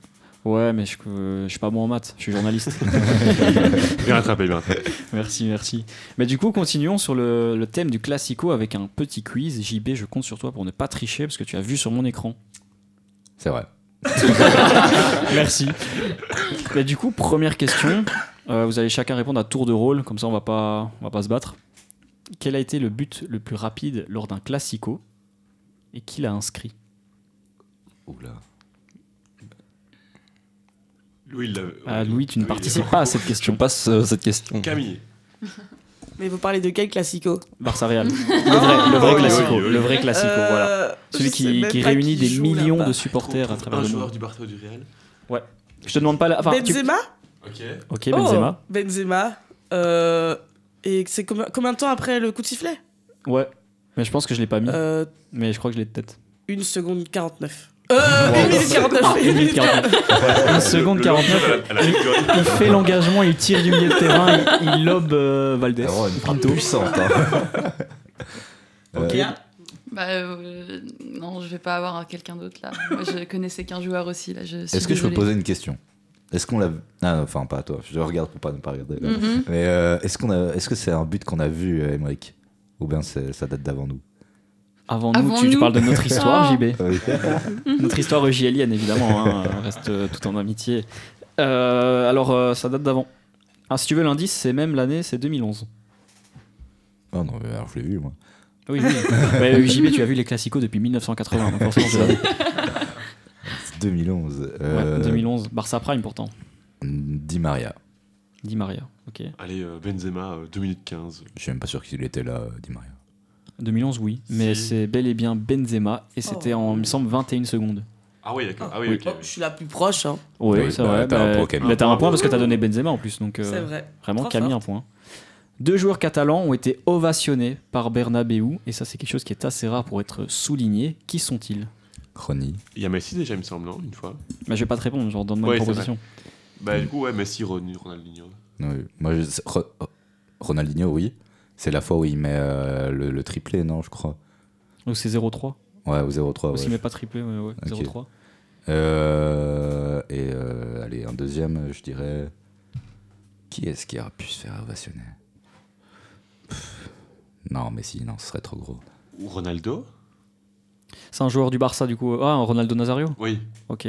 Ouais, mais je, euh, je suis pas bon en maths, je suis journaliste. [laughs] Bien rattrapé, bien rattrapé. merci, merci. Mais du coup, continuons sur le, le thème du classico avec un petit quiz. JB, je compte sur toi pour ne pas tricher parce que tu as vu sur mon écran. C'est vrai. [laughs] Merci. Mais du coup, première question. Euh, vous allez chacun répondre à tour de rôle, comme ça on va pas, on va pas se battre. Quel a été le but le plus rapide lors d'un classico et qui l'a inscrit? Oula. Louis, il l'avait. Ah, Louis, tu ne Oui, participes pas à cette Je question. passe euh, cette question. Camille. Mais vous parlez de quel classico Barça Real. [laughs] Le vrai, le vrai oui, classico. oui, oui. Le vrai classico, Euh, voilà. Celui je sais qui, réunit qui des millions de supporters à travers Un le joueur monde. du Barça ou du Real. Je te demande pas la. Enfin, tu- Benzema Ok. Ok, Benzema. Oh, Benzema. Euh, et c'est combien, combien de temps après le coup de sifflet? Ouais. Mais je pense que je l'ai pas mis. euh, Mais je crois que je l'ai de tête. 1 seconde 49. Euh, 1 minute 49. Ah, une minute 49. Une seconde 49. Elle a rigolé. Il fait l'engagement, il tire du milieu de terrain, il, il lobe euh, Valdez. C'est vraiment une frappe puissante. hein. [laughs] Ok. Euh, Bah, euh, non, je vais pas avoir quelqu'un d'autre là. Moi, je connaissais qu'un joueur aussi là. Est-ce que je peux poser une question? Est-ce qu'on l'a Ah, non, enfin pas à toi. Je regarde pour pas ne pas regarder. Mhm. Mais euh, est-ce qu'on a Est-ce que c'est un but qu'on a vu, euh, Emmerich Ou bien ça date d'avant nous? Avant nous, Avant tu, tu nous. parles de notre histoire, Oh. JB. Oui. Notre histoire EJLienne, évidemment. hein, on [laughs] reste euh, tout en amitié. Euh, alors, euh, ça date d'avant. Ah, si tu veux l'indice, c'est même l'année, c'est 2011. Oh non, mais alors je l'ai vu moi. Oui, oui. [laughs] Ouais, JB, tu as vu les classicos depuis 1980. donc forcément, je l'avais. C'est 2011. [laughs] Ouais, Euh, 2011. Barça Prime, pourtant. Di Maria. Di Maria. Ok. Allez, Benzema, euh, 2 minutes 15. Je suis même pas sûr qu'il était là, Di Maria. 2011, oui. Mais Si. c'est bel et bien Benzema. Et c'était en, il me semble, 21 secondes. Ah oui, d'accord. Ah oui, Oui. ok. Oh, je suis la plus proche. Hein. Oui, Oui, c'est bah, vrai. t'as un bah, bah, t'as un point parce que t'as donné Benzema en plus. Donc, euh, C'est vrai. Vraiment, Trop Camille, un point. Deux joueurs catalans ont été ovationnés par Bernabeu, et ça, c'est quelque chose qui est assez rare pour être souligné. Qui sont-ils? Chrony. Il y a Messi déjà, il me semble, non Une fois? bah, Je vais pas te répondre, genre donne-moi Ouais, une proposition. Bah, du coup, ouais, Messi, Ron- Ronaldinho. Oui. Moi, je- oh, Ronaldinho, oui. C'est la fois où il met euh, le, le triplé, non, je crois. Donc c'est 0-3. Ouais, au 0-3. Ou s'il ouais. met pas triplé, ouais, ouais, Ok. 0-3. Euh, et euh, allez, un deuxième, je dirais. Qui est-ce qui a pu se faire ovationner? Pff, Non, mais si, non, ce serait trop gros. Ou Ronaldo? C'est un joueur du Barça, du coup. Ah, Ronaldo Nazario? Oui. Ok.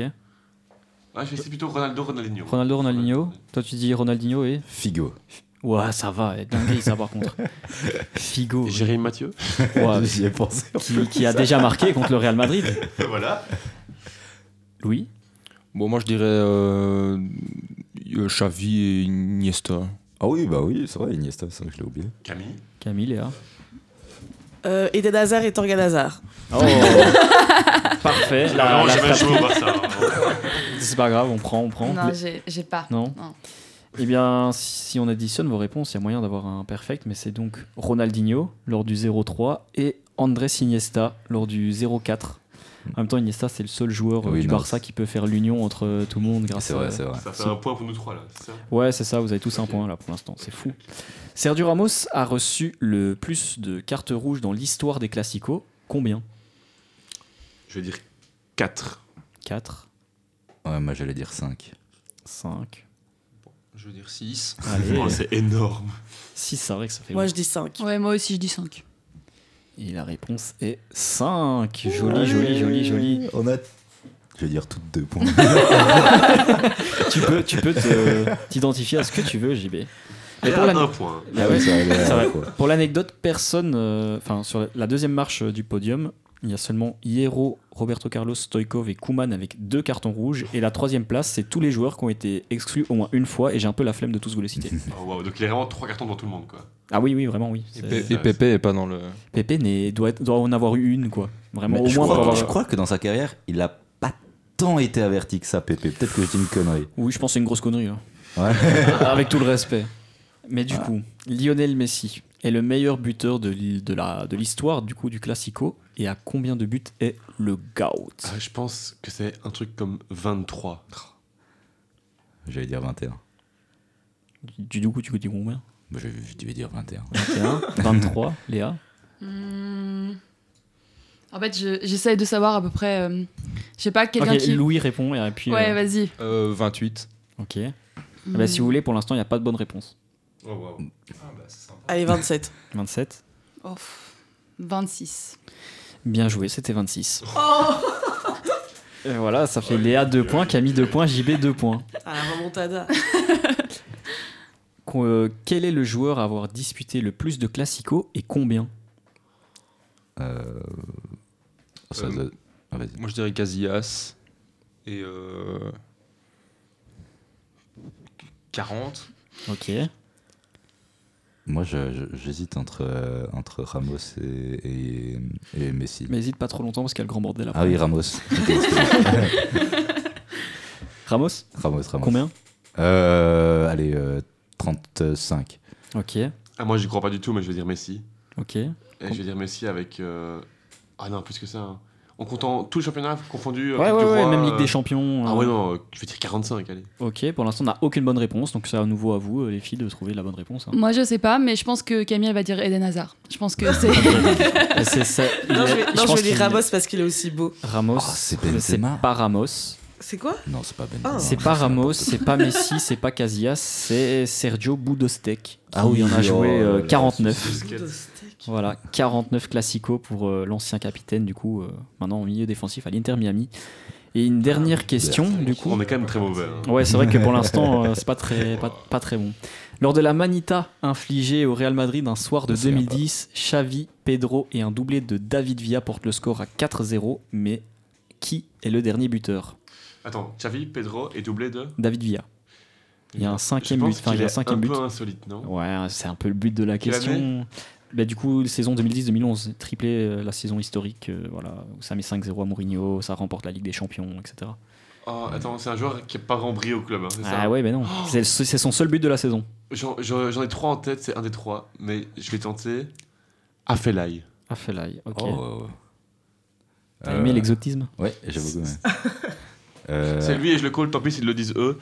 Ah, je vais essayer plutôt Ronaldo, Ronaldinho. Ronaldo, Ronaldinho. Toi, tu dis Ronaldinho et. Figo. Ouais, ça va, être dingue ça par contre. [laughs] Figo, Jérémy Mathieu ouais, [laughs] J'y ai pensé. qui, qui a déjà marqué contre le Real Madrid. [laughs] Voilà. Louis Bon, moi je dirais euh, euh, Xavi et Iniesta. Ah oui, bah oui, c'est vrai, Iniesta, c'est vrai que je l'ai oublié. Camille Camille, Léa Euh, Eden Hazard et Torgan Hazard. Oh Parfait, la- Non, la au Barça. c'est pas grave, on prend, on prend. Non, j'ai j'ai pas. Non. Non. Eh bien, si on additionne vos réponses, il y a moyen d'avoir un perfect, mais c'est donc Ronaldinho lors du 0-3 et Andrés Iniesta lors du 0-4. En même temps, Iniesta, c'est le seul joueur euh, Oui, du non, Barça qui peut faire l'union entre euh, tout le monde grâce C'est à... vrai, c'est vrai. Ça fait un point pour nous trois là, c'est ça? Ouais, c'est ça, vous avez tous un point là pour l'instant, c'est fou. Sergio Ramos a reçu le plus de cartes rouges dans l'histoire des classicos. Combien? Je vais dire 4. 4, Ouais, moi j'allais dire 5. 5. Je veux dire 6. Allez, Oh, c'est énorme. 6, c'est vrai que ça fait Moi, je dis 5. Ouais, moi aussi, je dis 5. Et la réponse est 5. Joli, joli, joli, joli. On a. Je vais dire toutes deux points. [laughs] tu peux, tu peux te- t'identifier à ce que tu veux, JB. Mais Et pour un point. Ah ouais, ça. Pour l'anecdote, personne, euh, enfin sur la deuxième marche du podium, il y a seulement Hierro, Roberto Carlos, Stoikov et Kuman avec deux cartons rouges. Et la troisième place, c'est tous les joueurs qui ont été exclus au moins une fois. Et j'ai un peu la flemme de tous vous les citer. [laughs] Oh, wow. Donc il y a vraiment 3 cartons dans tout le monde quoi. ah oui, oui, vraiment, oui. Et, Pe- et Pepe est pas dans le. Pépé doit, être- doit en avoir eu une, quoi. Vraiment, Mais au je, moins crois, pour avoir- je crois que dans sa carrière, il a pas tant été averti que ça, Pépé. Peut-être que c'est une connerie. Oui, je pense que c'est une grosse connerie. Ouais. [laughs] Avec tout le respect. Mais du coup, Lionel Messi est le meilleur buteur de l'hi- de la- de l'histoire du coup du Classico. Et à combien de buts est le GOAT Ah, je pense que c'est un truc comme 23. J'allais dire 21. du, du coup, tu dis combien Bah, Je, je vais dire 21. 21, 23, Léa Hmm. En fait, je- j'essaye de savoir à peu près. euh, je sais pas, quelqu'un Ok, qui. Louis répond et puis. Ouais, euh, vas-y. Euh, 28. ok. Eh ben, si vous voulez, pour l'instant, il n'y a pas de bonne réponse. Oh, wow. Allez, 27. 27. Oh, pff, 26. Bien joué, c'était 26. [laughs] Et voilà, ça fait Léa 2 points, Camille 2 points, JB 2 points. À la remontada. Qu- euh, quel est le joueur à avoir disputé le plus de Classico et combien? Euh... ça Euh, ah. Moi je dirais Casillas. Et. Euh... 40. Ok. Moi, j'hésite entre, euh, entre Ramos et, et, et Messi. Mais hésite pas trop longtemps parce qu'il y a le grand bordel après. Ah oui, Ramos. [laughs] Ramos Ramos, Ramos. Combien euh, Allez, euh, 35. Ok, Ah, moi j'y crois pas du tout, mais je vais dire Messi. ok. Et je vais dire Messi avec. euh, Ah non, plus que ça. hein. En comptant tous les championnats confondus. euh, Ouais, ouais, du ouais, Roi, même Ligue euh, des Champions. Ah euh, ouais, non, euh, je vais dire 45, allez. Ok, pour l'instant, on n'a aucune bonne réponse, donc c'est à nouveau à vous, euh, les filles, de trouver la bonne réponse. hein. Moi, je sais pas, mais je pense que Camille elle va dire Eden Hazard. Je pense que c'est. Et [laughs] [laughs] c'est ça- Non, je il- vais, non, je pense vais dire Ramos parce qu'il est aussi beau. Ramos, Oh, c'est Benzema. pas Ramos. C'est quoi? Non, c'est pas Ben. Ah. C'est pas Ramos, c'est pas Messi, c'est pas Casillas, c'est Sergio Boudostek. Qui Ah oui, en a oh joué euh, là là, 49. Voilà, 49 classicos pour euh, l'ancien capitaine, du coup, euh, maintenant au milieu défensif à l'Inter Miami. Et une dernière question, du coup. On est quand même très mauvais. hein. Ouais, c'est vrai que pour l'instant, [laughs] euh, c'est pas très, pas, pas très bon. Lors de la manita infligée au Real Madrid un soir de Je me souviens 2010, Xavi, Pedro et un doublé de David Villa portent le score à 4-0. Mais qui est le dernier buteur? Attends, Xavi, Pedro et doublé de? David Villa. Il y a un cinquième Je pense but. Enfin, il y a un cinquième un but. peu insolite, non? Ouais, c'est un peu le but de la Quelle question. Bah, du coup, saison 2010-2011, triplé euh, la saison historique, euh, voilà, où ça met 5-0 à Mourinho, ça remporte la Ligue des Champions, etc. Oh, attends, c'est un joueur qui n'a pas brillé au club, hein, c'est ça Ah ouais, mais non, c'est c'est son seul but de la saison. J'en ai trois en tête, c'est un des trois, mais je vais tenter. Afelai. Ah, Felay, ok. Oh, ouais, ouais. T'as aimé Euh, l'exotisme Ouais, j'ai beaucoup aimé. Euh, C'est lui et je le call, tant pis s'ils le disent eux.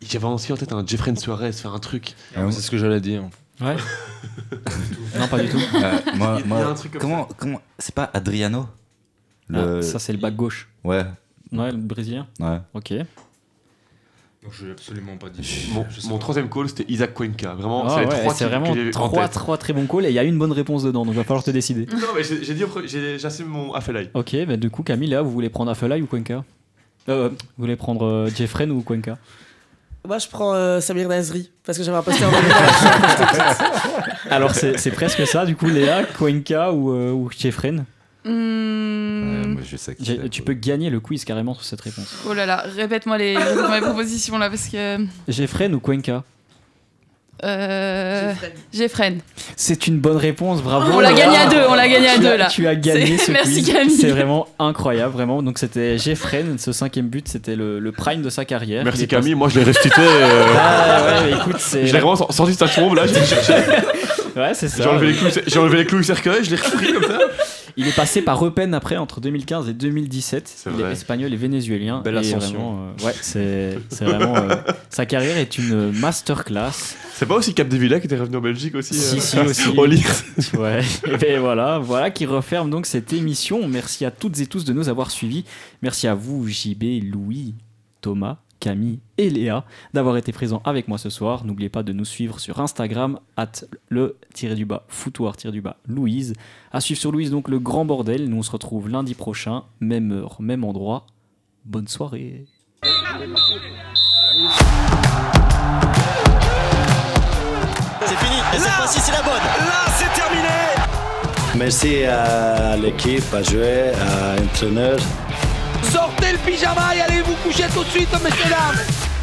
J'avais aussi en tête un Jeffrey Suarez, faire un truc. Ah C'est ce que j'allais dire. Ouais. [laughs] non, pas du tout. euh, moi, Il y a moi, un truc comme comment, comment, c'est pas Adriano? Le- Ah, ça, c'est le bac gauche. Ouais, Ouais, le brésilien. ouais. Ok. Je l'ai absolument pas dit. Mon, mon troisième call, c'était Isaac Cuenca. Vraiment, Ah c'est les ouais, trois c'est qui- vraiment trois, trois très bons calls et il y a une bonne réponse dedans, donc va falloir te décider. Non, mais j'ai j'ai dit, j'ai- j'assume mon Afelai. Ok, bah du coup, Camille, là, vous voulez prendre Afelay ou Cuenca? Euh, Vous voulez prendre euh, Jeffren ou Cuenca? Moi, je prends euh, Samir Nasri parce que j'avais un poster en. [laughs] Alors, c'est presque ça, du coup, Léa, Cuenca ou, euh, ou. Ouais, Hmm, moi, je sais c'est, Tu quoi. peux gagner le quiz carrément sur cette réponse. Oh là là, répète-moi les, répète-moi les propositions là parce que. Jeffren ou Cuenca Euh, Jeffren. C'est une bonne réponse, bravo. On l'a gagné à deux, on l'a gagné à deux là. Tu as gagné ce Merci quiz. Camille. C'est vraiment incroyable, vraiment. Donc c'était Jeffren, ce cinquième but, c'était le, le prime de sa carrière. Merci Camille, moi je l'ai restitué. euh, Ah ouais, mais écoute, c'est. Je l'ai vraiment sorti de sa tombe là, j'ai cherché. [laughs] Ouais, c'est ça. J'ai enlevé, les clous, j'ai enlevé les clous du cercueil, je l'ai repris comme ça. Il est passé par Eupen après entre 2015 et 2017. C'est il vrai. est espagnol et vénézuélien. Belle Et ascension. vraiment, euh, ouais, c'est c'est vraiment. euh, [laughs] sa carrière est une masterclass. C'est pas aussi Capdevila qui était revenu en Belgique aussi Si, euh, si, [laughs] aussi. Au lire. [laughs] Ouais, et voilà, voilà qui referme donc cette émission. Merci à toutes et tous de nous avoir suivis. Merci à vous, JB, Louis, Thomas, Camille et Léa, d'avoir été présents avec moi ce soir. N'oubliez pas de nous suivre sur Instagram, at le du bas foutoir du bas Louise. À suivre sur Louise, donc le grand bordel. Nous on se retrouve lundi prochain, même heure, même endroit. Bonne soirée. C'est fini, et cette fois-ci c'est la bonne. Là, c'est terminé Merci à l'équipe, à jouer, à l'entraîneur. Sortez le pyjama et allez vous coucher tout de suite, messieurs dames